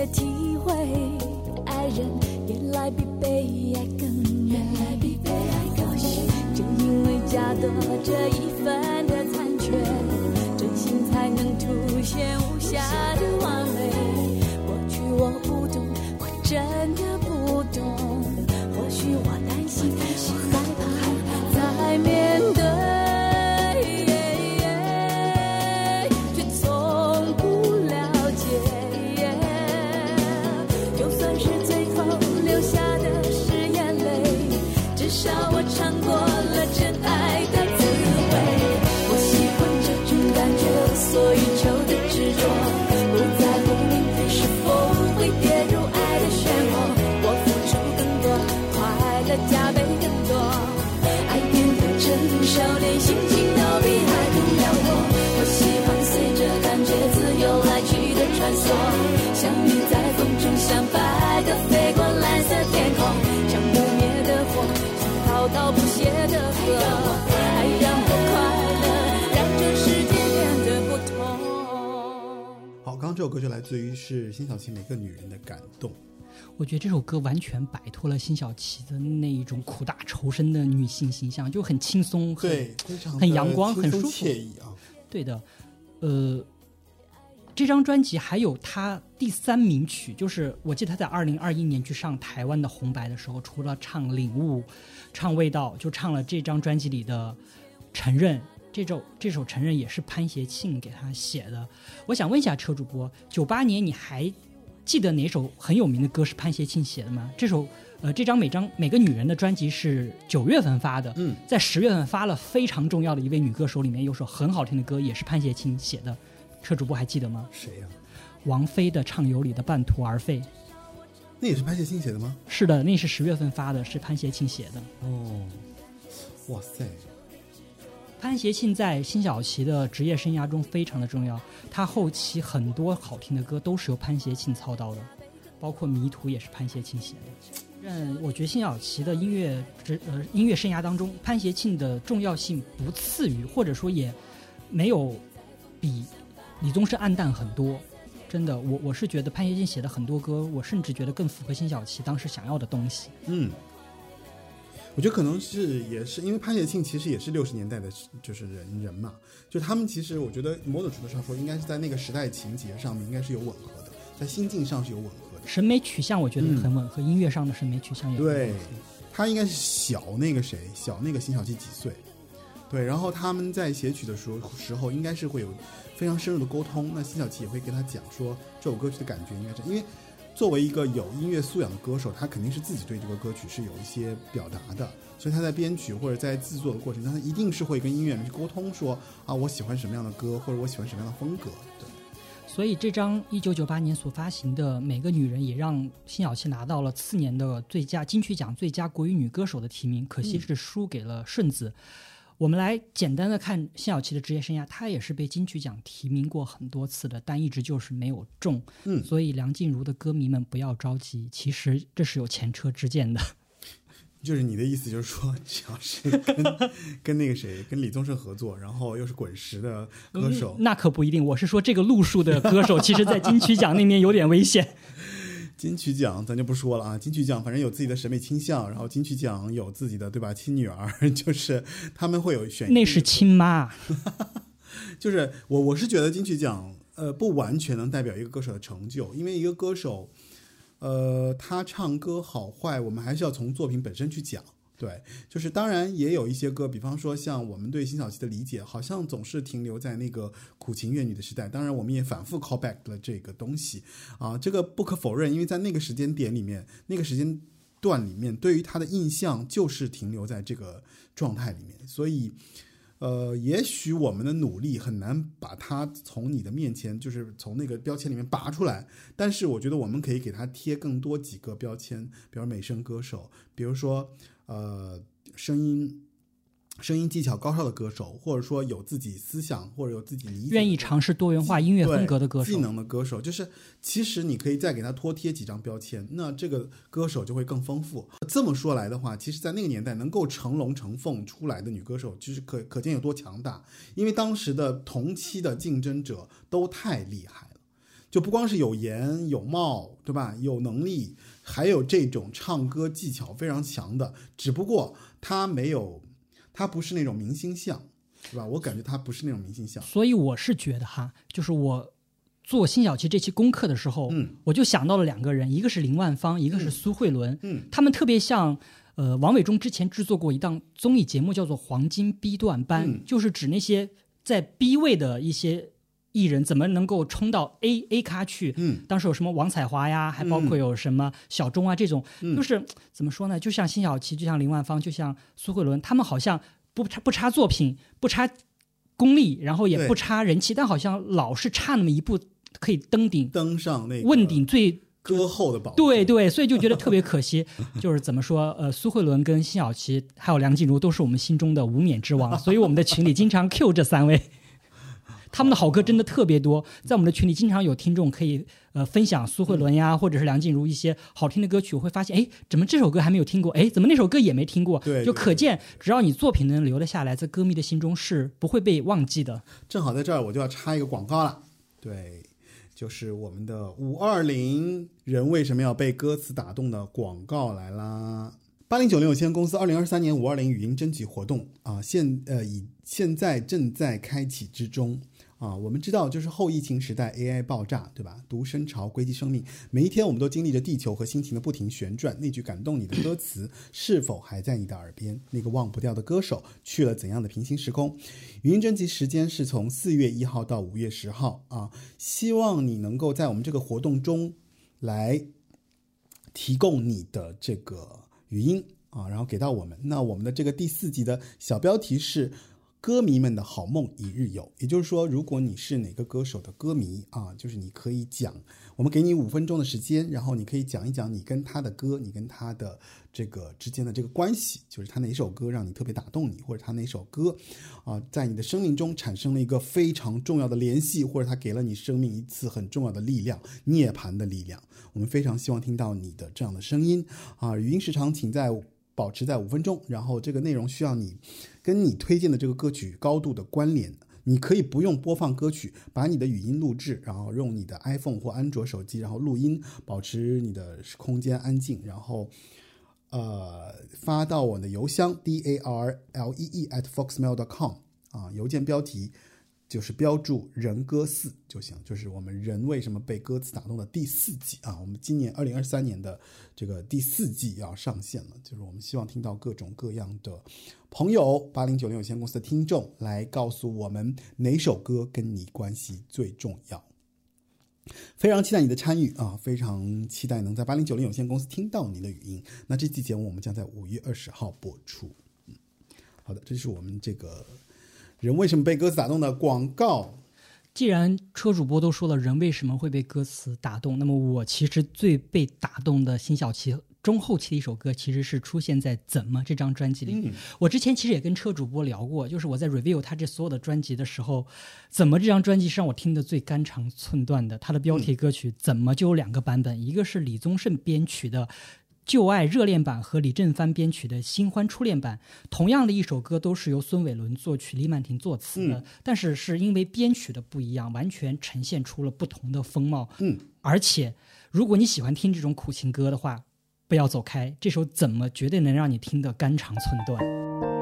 切切体会，爱人原来比被爱更原来，比被爱高兴。就因为加多这一份这首歌就来自于是辛晓琪《每个女人的感动》。我觉得这首歌完全摆脱了辛晓琪的那一种苦大仇深的女性形象，就很轻松，很对，非常很阳光很舒服惬意啊。对的，呃，这张专辑还有他第三名曲，就是我记得他在二零二一年去上台湾的红白的时候，除了唱《领悟》、唱《味道》，就唱了这张专辑里的《承认》。这首这首《承认》也是潘协庆给他写的。我想问一下车主播，九八年你还记得哪首很有名的歌是潘协庆写的吗？这首呃，这张每张每个女人的专辑是九月份发的，嗯，在十月份发了非常重要的一位女歌手里面有首很好听的歌，也是潘协庆写的，车主播还记得吗？谁呀、王菲的《畅游》里的半途而废。那也是潘协庆写的吗？是的，那是十月份发的，是潘协庆写的。哦，哇塞，潘协庆在辛晓琪的职业生涯中非常的重要，他后期很多好听的歌都是由潘协庆操刀的。包括《迷途》也是潘协庆写的。嗯，我觉得辛晓琪的音乐职呃音乐生涯当中，潘协庆的重要性不次于，或者说也没有比李宗盛暗淡很多。真的，我我是觉得潘协庆写的很多歌，我甚至觉得更符合辛晓琪当时想要的东西。嗯，我觉得可能是也是因为潘协庆其实也是六十年代的，就是人人嘛，就他们其实我觉得某种程度上说，应该是在那个时代情节上面应该是有吻合的，在心境上是有吻合的。审美取向我觉得很吻合，音乐上的审美取向也对。，他应该是小那个谁，小那个辛晓琪几岁？对，然后他们在写曲的时候时候，应该是会有非常深入的沟通。那辛晓琪也会跟他讲说，这首歌曲的感觉应该是，因为作为一个有音乐素养的歌手，他肯定是自己对这个歌曲是有一些表达的，所以他在编曲或者在制作的过程中，他一定是会跟音乐人去沟通说啊，我喜欢什么样的歌，或者我喜欢什么样的风格。对，所以这张一九九八年所发行的《每个女人》也让辛晓琪拿到了次年的最佳金曲奖最佳国语女歌手的提名，可惜是输给了顺子。我们来简单的看辛晓琪的职业生涯，她也是被金曲奖提名过很多次的，但一直就是没有中。嗯所以梁静茹的歌迷们不要着急，其实这是有前车之鉴的。<laughs> 就是你的意思就是说，只要是跟跟那个谁，跟李宗盛合作，然后又是滚石的歌手，那可不一定，我是说这个路数的歌手，其实在金曲奖那面有点危险。<laughs> 金曲奖咱就不说了啊，金曲奖反正有自己的审美倾向，然后金曲奖有自己的对吧亲女儿，<laughs> 就是他们会有选，那是亲妈，<laughs> 就是我我是觉得金曲奖呃不完全能代表一个歌手的成就，因为一个歌手呃他唱歌好坏，我们还是要从作品本身去讲。对，就是当然也有一些歌，比方说像我们对辛晓琪的理解，好像总是停留在那个苦情怨女的时代。当然，我们也反复 call back 了这个东西啊，这个不可否认，因为在那个时间点里面，那个时间段里面，对于他的印象就是停留在这个状态里面，所以。呃，也许我们的努力很难把它从你的面前，就是从那个标签里面拔出来。但是我觉得我们可以给它贴更多几个标签，比如美声歌手，比如说呃声音声音技巧高超的歌手，或者说有自己思想或者有自己理解愿意尝试多元化音乐风格的歌手。技能的歌手，就是其实你可以再给他多贴几张标签，那这个歌手就会更丰富。这么说来的话，其实，在那个年代能够成龙成凤出来的女歌手，就是可可见有多强大。因为当时的同期的竞争者都太厉害了，就不光是有颜有貌，对吧？有能力，还有这种唱歌技巧非常强的，只不过他没有，他不是那种明星相，是吧？我感觉他不是那种明星相。所以我是觉得哈，就是我做辛晓琪这期功课的时候，嗯，我就想到了两个人，一个是林万芳，一个是苏慧伦，嗯，他们特别像。呃，王伟忠之前制作过一档综艺节目，叫做《黄金 B 段班》，嗯就是指那些在 B 位的一些艺人怎么能够冲到 A A 咖去。嗯，当时有什么王彩华呀，还包括有什么小钟啊这种，嗯就是怎么说呢？就像辛晓琪，就像林万芳，就像苏慧伦，他们好像不差不差作品，不差功力，然后也不差人气，但好像老是差那么一步可以登顶登上那个问鼎最。歌后的宝。对对，所以就觉得特别可惜，<laughs> 就是怎么说，呃，苏慧伦跟辛晓琪还有梁静茹都是我们心中的无冕之王，所以我们的群里经常 Q 这三位，他们的好歌真的特别多，在我们的群里经常有听众可以呃分享苏慧伦呀，或者是梁静茹一些好听的歌曲，我会发现，哎，怎么这首歌还没有听过？哎，怎么那首歌也没听过？对对就可见，只要你作品能留得下来，在歌迷的心中是不会被忘记的。正好在这儿我就要插一个广告了，对，就是我们的五二零人为什么要被歌词打动的广告来啦。八零九零有限公司二零二三年五二零语音征集活动啊，现呃已现在正在开启之中啊。我们知道，就是后疫情时代 AI 爆炸，对吧？独生潮，硅基生命，每一天我们都经历着地球和心情的不停旋转。那句感动你的歌词是否还在你的耳边？那个忘不掉的歌手去了怎样的平行时空？语音征集时间是从四月一号到五月十号啊，希望你能够在我们这个活动中来提供你的这个语音啊，然后给到我们。那我们的这个第四集的小标题是歌迷们的好梦一日游，也就是说，如果你是哪个歌手的歌迷啊，就是你可以讲，我们给你五分钟的时间，然后你可以讲一讲你跟他的歌，你跟他的这个之间的这个关系，就是他哪首歌让你特别打动你，或者他哪首歌啊，在你的生命中产生了一个非常重要的联系，或者他给了你生命一次很重要的力量——涅槃的力量。我们非常希望听到你的这样的声音啊，语音时长请在保持在五分钟，然后这个内容需要你跟你推荐的这个歌曲高度的关联。你可以不用播放歌曲，把你的语音录制，然后用你的 iPhone 或安卓手机，然后录音，保持你的空间安静，然后呃发到我的邮箱 d a r l e e at foxmail dot com 啊，邮件标题就是标注“人歌四”就行，就是我们人为什么被歌词打动的第四季啊。我们今年二零二三年的这个第四季要上线了，就是我们希望听到各种各样的朋友，八零九零有限公司的听众来告诉我们哪首歌跟你关系最重要。非常期待你的参与啊！非常期待能在八零九零有限公司听到您的语音。那这期节目我们将在五月二十号播出。嗯，好的，这是我们这个人为什么被歌词打动的广告。既然车主播都说了人为什么会被歌词打动，那么我其实最被打动的辛晓琪中后期的一首歌，其实是出现在《怎么》这张专辑里。嗯我之前其实也跟车主播聊过，就是我在 review 他这所有的专辑的时候，《怎么》这张专辑是让我听的最肝肠寸断的。它的标题歌曲《怎么》就有两个版本，一个是李宗盛编曲的。旧爱热恋版和李振帆编曲的新欢初恋版，同样的一首歌都是由孙伟伦作曲、李曼婷作词的，但是是因为编曲的不一样，完全呈现出了不同的风貌。嗯，而且如果你喜欢听这种苦情歌的话，不要走开，这首怎么绝对能让你听得肝肠寸断。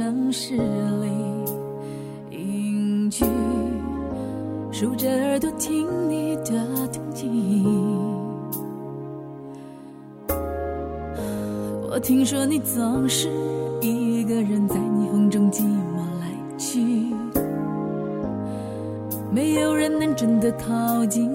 城市里隐居，竖着耳朵听你的动静。我听说你总是一个人在霓虹中寂寞来去，没有人能真的靠近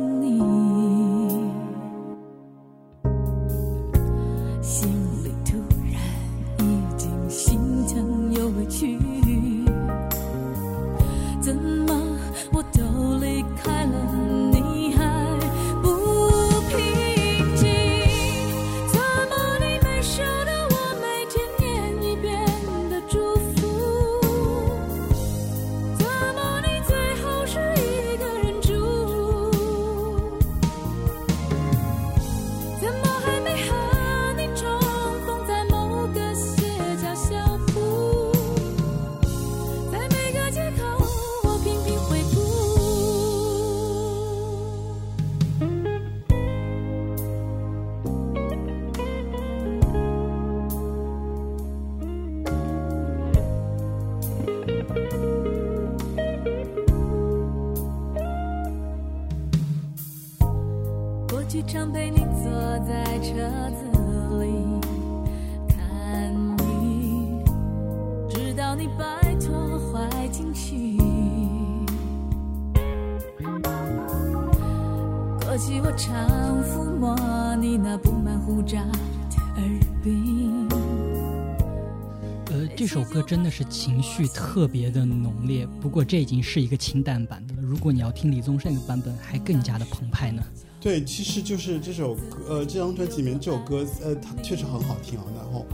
绪特别的浓烈，不过这已经是一个清淡版的了。如果你要听李宗盛的版本，还更加的澎湃呢。对，其实就是这首歌，呃，这张专辑里面这首歌，呃，它确实很好听啊。然后，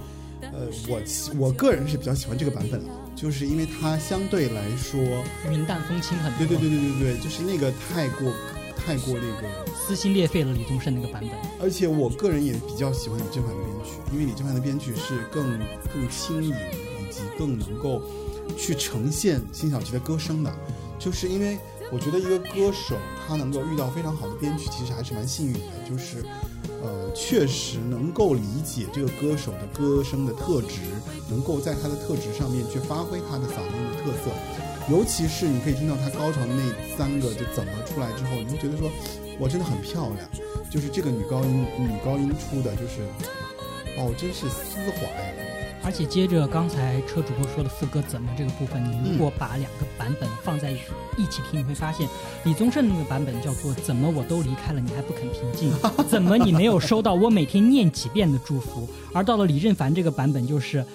呃，我我个人是比较喜欢这个版本的，就是因为它相对来说，云淡风轻很多，对对对对对对，就是那个太过太过那个撕心裂肺了李宗盛那个版本。而且我个人也比较喜欢李正帆的编曲，因为李正帆的编曲是更更轻盈，以及更能够去呈现辛晓琪的歌声的。就是因为我觉得一个歌手他能够遇到非常好的编曲，其实还是蛮幸运的。就是呃，确实能够理解这个歌手的歌声的特质，能够在他的特质上面去发挥他的嗓音的特色。尤其是你可以听到他高潮的那三个就怎么出来之后，你会觉得说，我，真的很漂亮。就是这个女高音，女高音出的就是，哦，真是丝滑呀。而且接着刚才车主播说的副歌怎么这个部分，你如果把两个版本放在一起听，你会发现李宗盛那个版本叫做“怎么我都离开了，你还不肯平静？<laughs> 怎么你没有收到我每天念几遍的祝福？”而到了李振凡这个版本就是。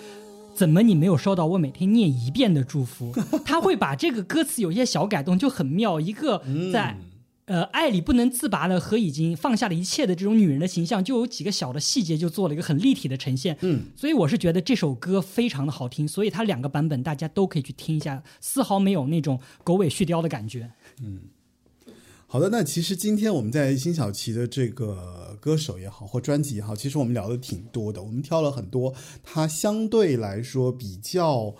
怎么你没有收到我每天念一遍的祝福？他会把这个歌词有一些小改动，就很妙。一个在、呃爱里不能自拔的和已经放下了一切的这种女人的形象，就有几个小的细节就做了一个很立体的呈现。嗯，所以我是觉得这首歌非常的好听，所以它两个版本大家都可以去听一下，丝毫没有那种狗尾续貂的感觉。嗯好的，那其实今天我们在辛晓琪的这个歌手也好，或专辑也好，其实我们聊的挺多的。我们挑了很多他相对来说比较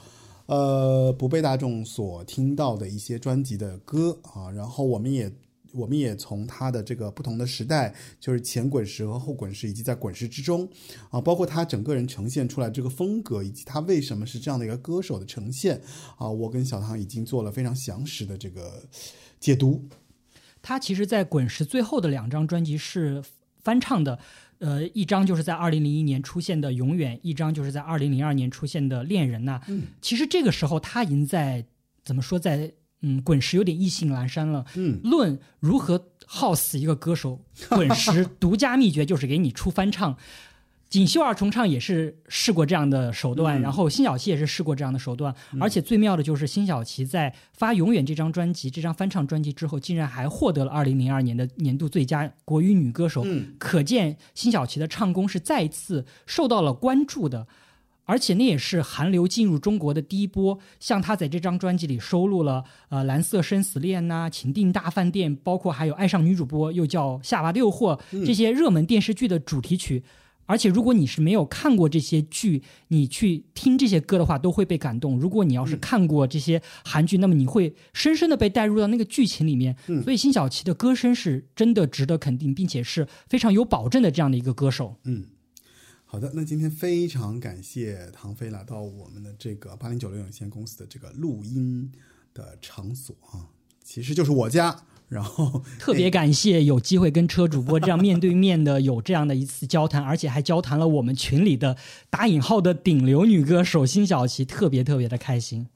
呃不被大众所听到的一些专辑的歌啊，然后我们也我们也从他的这个不同的时代，就是前滚石和后滚石，以及在滚石之中啊，包括他整个人呈现出来这个风格，以及他为什么是这样的一个歌手的呈现啊，我跟小唐已经做了非常详实的这个解读。他其实，在滚石最后的两张专辑是翻唱的，呃，一张就是在二零零一年出现的《永远》，一张就是在二零零二年出现的《恋人》呐。嗯，其实这个时候他已经在怎么说，在嗯滚石有点意兴阑珊了。嗯，论如何耗死一个歌手，<laughs> 滚石独家秘诀就是给你出翻唱。锦绣二重唱也是试过这样的手段，然后辛晓琪也是试过这样的手段，而且最妙的就是辛晓琪在发《永远》这张专辑、这张翻唱专辑之后，竟然还获得了二零零二年的年度最佳国语女歌手，嗯可见辛晓琪的唱功是再一次受到了关注的。而且那也是韩流进入中国的第一波，像他在这张专辑里收录了呃《蓝色生死恋》呐、《情定大饭店》，包括还有《爱上女主播》，又叫《夏娃的诱惑》这些热门电视剧的主题曲。而且，如果你是没有看过这些剧，你去听这些歌的话，都会被感动。如果你要是看过这些韩剧，那么你会深深的被带入到那个剧情里面。所以，辛晓琪的歌声是真的值得肯定，并且是非常有保证的这样的一个歌手。嗯，好的，那今天非常感谢唐飞来到我们的这个八零九六有限公司的这个录音的场所啊，其实就是我家。然后 <laughs> 特别感谢有机会跟车主播这样面对面的有这样的一次交谈，而且还交谈了我们群里的打引号的顶流女歌手辛晓琪，特别特别的开心。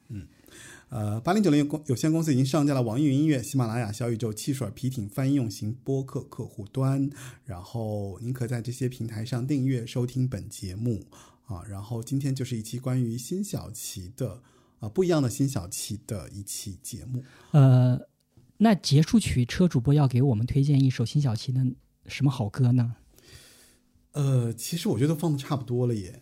呃，八零九零公有限公司已经上架了网易云音乐、喜马拉雅、小宇宙、汽水、皮艇翻译用型播客客户端，然后您可在这些平台上订阅收听本节目啊。然后今天就是一期关于辛晓琪的啊不一样的辛晓琪的一期节目。呃，那结束曲车主播要给我们推荐一首辛晓琪的什么好歌呢？呃，其实我觉得放的差不多了耶。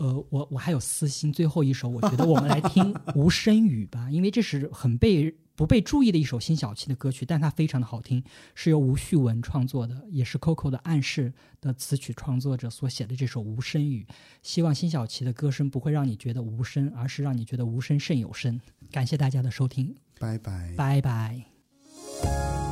呃，我我还有私心，最后一首，我觉得我们来听《无声雨》吧，<laughs> 因为这是很被不被注意的一首辛晓琪的歌曲，但它非常的好听，是由吴旭文创作的，也是 Coco 的暗示的词曲创作者所写的这首《无声雨》。希望辛晓琪的歌声不会让你觉得无声，而是让你觉得无声胜有声。感谢大家的收听，拜拜。拜拜。